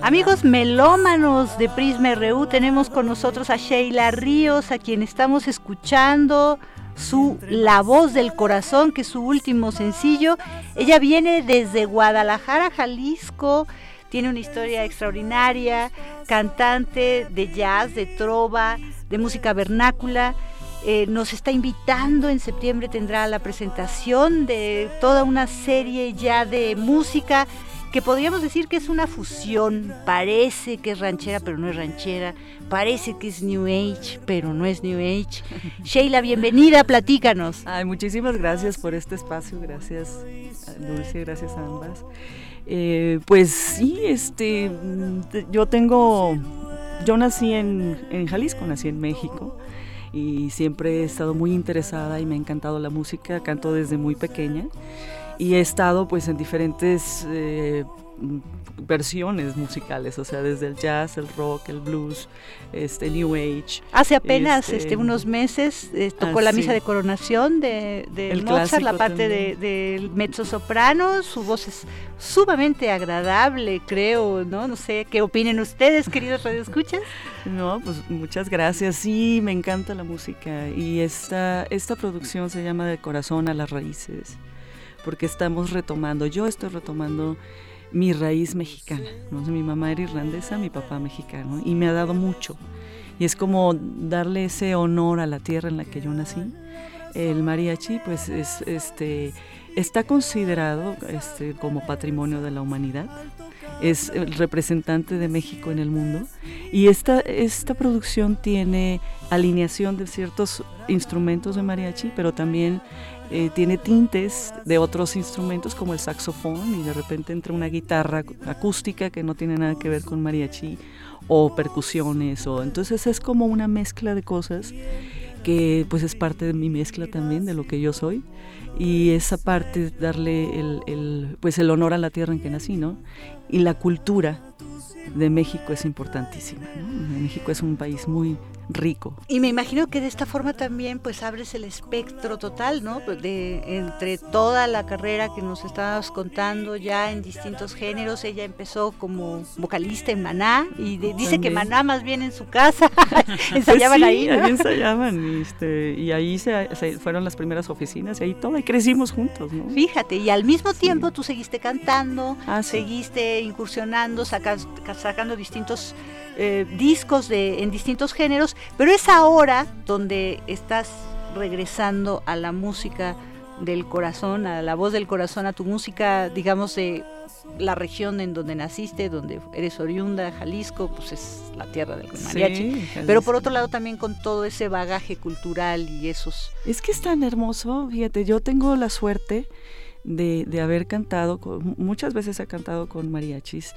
S25: Amigos melómanos de Prisma RU, tenemos con nosotros a Sheila Ríos, a quien estamos escuchando su La voz del corazón, que es su último sencillo. Ella viene desde Guadalajara, Jalisco, tiene una historia extraordinaria, cantante de jazz, de trova, de música vernácula. Eh, nos está invitando, en septiembre tendrá la presentación de toda una serie ya de música que podríamos decir que es una fusión, parece que es ranchera, pero no es ranchera, parece que es New Age, pero no es New Age. Sheila, bienvenida, platícanos.
S27: Ay, muchísimas gracias por este espacio, gracias Dulce, gracias a ambas. Eh, pues sí, este, yo tengo, yo nací en, en Jalisco, nací en México y siempre he estado muy interesada y me ha encantado la música, canto desde muy pequeña y he estado pues en diferentes eh, versiones musicales, o sea, desde el jazz, el rock, el blues, este New Age.
S25: Hace apenas este, este unos meses eh, tocó la misa de coronación de, de Mozart, la parte del de mezzo soprano, su voz es sumamente agradable, creo, ¿no? No sé, ¿qué opinen ustedes, queridos radioescuchas?
S27: No, pues muchas gracias. Sí, me encanta la música y esta esta producción se llama De corazón a las raíces porque estamos retomando, yo estoy retomando mi raíz mexicana. ¿no? Mi mamá era irlandesa, mi papá mexicano, y me ha dado mucho. Y es como darle ese honor a la tierra en la que yo nací. El mariachi, pues, es, este, está considerado este, como patrimonio de la humanidad. Es el representante de México en el mundo. Y esta, esta producción tiene alineación de ciertos instrumentos de mariachi, pero también eh, tiene tintes de otros instrumentos como el saxofón y de repente entra una guitarra acústica que no tiene nada que ver con mariachi o percusiones o entonces es como una mezcla de cosas que pues es parte de mi mezcla también, de lo que yo soy. Y esa parte, darle el, el, pues el honor a la tierra en que nací, ¿no? Y la cultura de México es importantísima. México es un país muy rico.
S25: Y me imagino que de esta forma también pues abres el espectro total, ¿no? De entre toda la carrera que nos estabas contando ya en distintos géneros, ella empezó como vocalista en Maná y dice que Maná más bien en su casa ensayaban
S27: pues
S25: ahí. ¿no?
S27: ahí ensayaban y, este, y ahí se, fueron las primeras oficinas y ahí todo y crecimos juntos, ¿no?
S25: Fíjate, y al mismo tiempo tú seguiste cantando, ah, seguiste incursionando, sacando distintos eh, discos de, en distintos géneros, pero es ahora donde estás regresando a la música del corazón, a la voz del corazón, a tu música, digamos, de la región en donde naciste, donde eres oriunda, Jalisco, pues es la tierra del mariachi. pero por otro lado también con todo ese bagaje cultural y esos...
S27: Es que es tan hermoso, fíjate, yo tengo la suerte de, de haber cantado, muchas veces he cantado con mariachis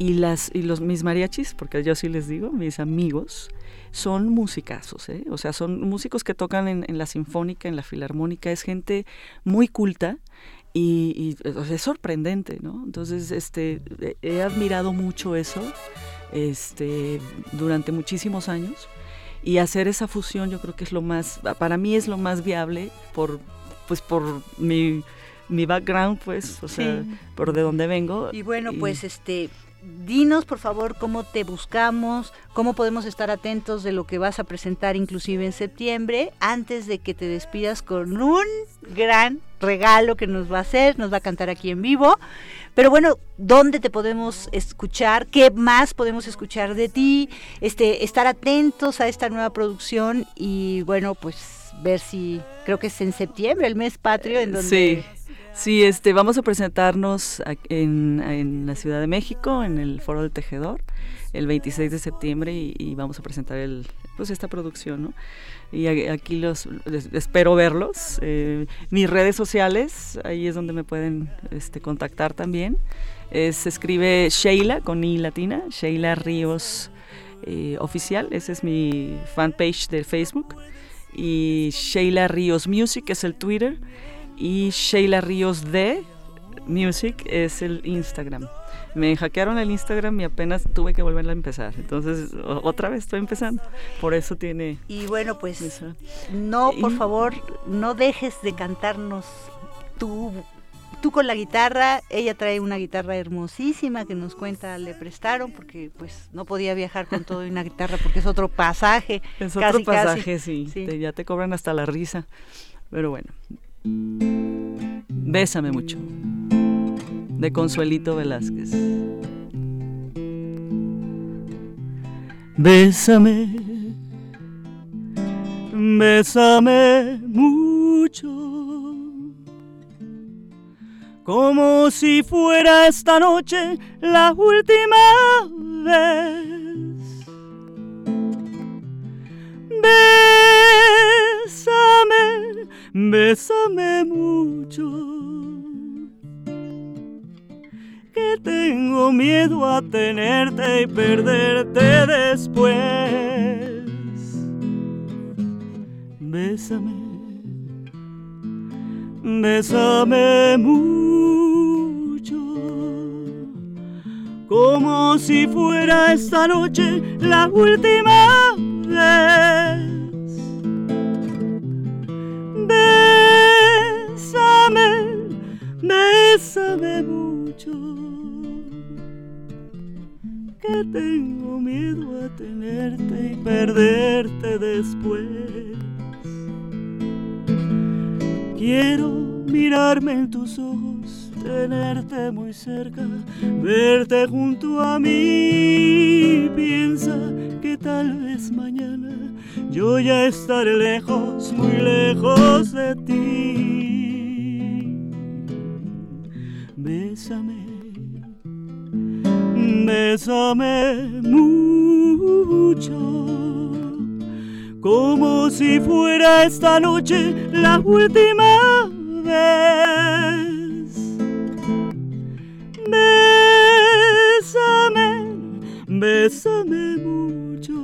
S27: y, las, y los, mis mariachis, porque yo sí les digo, mis amigos, son musicazos, ¿eh? o sea, son músicos que tocan en, la sinfónica, en la filarmónica, es gente muy culta y, es sorprendente, ¿no? Entonces, este, he admirado mucho eso este, durante muchísimos años y hacer esa fusión yo creo que es lo más, para mí es lo más viable por, pues por mi mi background, pues, o sea, por de dónde vengo.
S25: Y bueno, pues este dinos por favor cómo te buscamos, cómo podemos estar atentos de lo que vas a presentar inclusive en septiembre, antes de que te despidas con un gran regalo que nos va a hacer, nos va a cantar aquí en vivo. Pero bueno, ¿dónde te podemos escuchar? ¿Qué más podemos escuchar de ti? Este, estar atentos a esta nueva producción y bueno, pues ver si creo que es en septiembre, el mes patrio, en donde
S27: sí. Sí, este, vamos a presentarnos en, la Ciudad de México, en el Foro del Tejedor, el 26 de septiembre y, vamos a presentar el, pues esta producción, ¿no? Y aquí los espero verlos. Eh, mis redes sociales, ahí es donde me pueden este, contactar también. se escribe Sheila con I latina, Sheila Ríos eh, Oficial, ese es mi fanpage de Facebook. Y Sheila Ríos Music es el Twitter y Sheila Ríos de Music es el Instagram. Me hackearon el Instagram y apenas tuve que volverla a empezar. Entonces, otra vez estoy empezando. Por eso tiene...
S25: Y bueno, pues no, por favor, no dejes de cantarnos tú, tú con la guitarra. Ella trae una guitarra hermosísima que nos cuenta, le prestaron porque pues no podía viajar con todo y una guitarra porque es otro pasaje.
S27: Es otro pasaje, sí. ya te cobran hasta la risa. Pero bueno, Bésame mucho, de Consuelito Velázquez. Bésame, bésame mucho, como si fuera esta noche la última vez. Bésame bésame mucho, que tengo miedo a tenerte y perderte después. Bésame, bésame mucho, como si fuera esta noche la última vez. Bésame mucho, que tengo miedo a tenerte y perderte después. Quiero mirarme en tus ojos, tenerte muy cerca, verte junto a mí. Piensa que tal vez mañana yo ya estaré lejos, muy lejos de ti. Bésame, bésame mucho, como si fuera esta noche la última vez. Bésame, bésame mucho,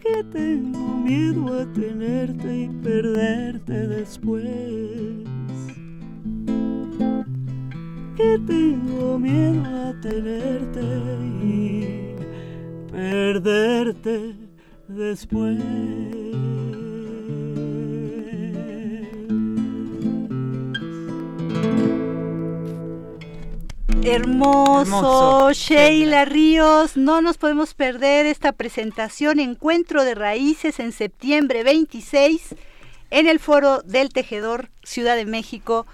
S27: que tengo miedo a tenerte y perderte después. Que tengo miedo a tenerte y perderte después.
S25: Hermoso, Sheila Ríos, no nos podemos perder esta presentación Encuentro de Raíces en septiembre 26 en el Foro del Tejedor Ciudad de México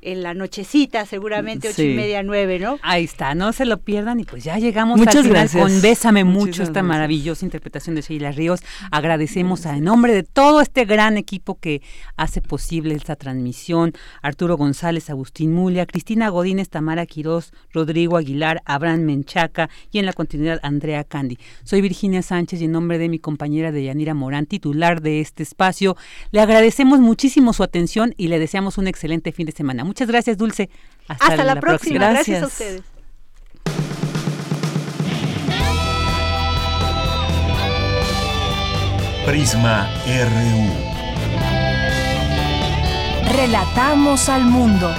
S25: en la nochecita, seguramente ocho y media, nueve, ¿no?
S1: Ahí está, no se lo pierdan y pues ya llegamos
S28: Muchas
S1: al final
S28: gracias.
S1: con Bésame mucho, esta maravillosa interpretación de Sheila Ríos. Agradecemos a, en nombre de todo este gran equipo que hace posible esta transmisión, Arturo González, Agustín Mulia, Cristina Godínez, Tamara Quirós, Rodrigo Aguilar, Abraham Menchaca y en la continuidad Andrea Candy. Soy Virginia Sánchez y en nombre de mi compañera Deyanira Morán, titular de este espacio, le agradecemos muchísimo su atención y le deseamos un excelente fin de semana. Muchas gracias, Dulce. Hasta,
S25: Hasta la, próxima. Gracias. a ustedes.
S2: Prisma RU.
S16: Relatamos al mundo.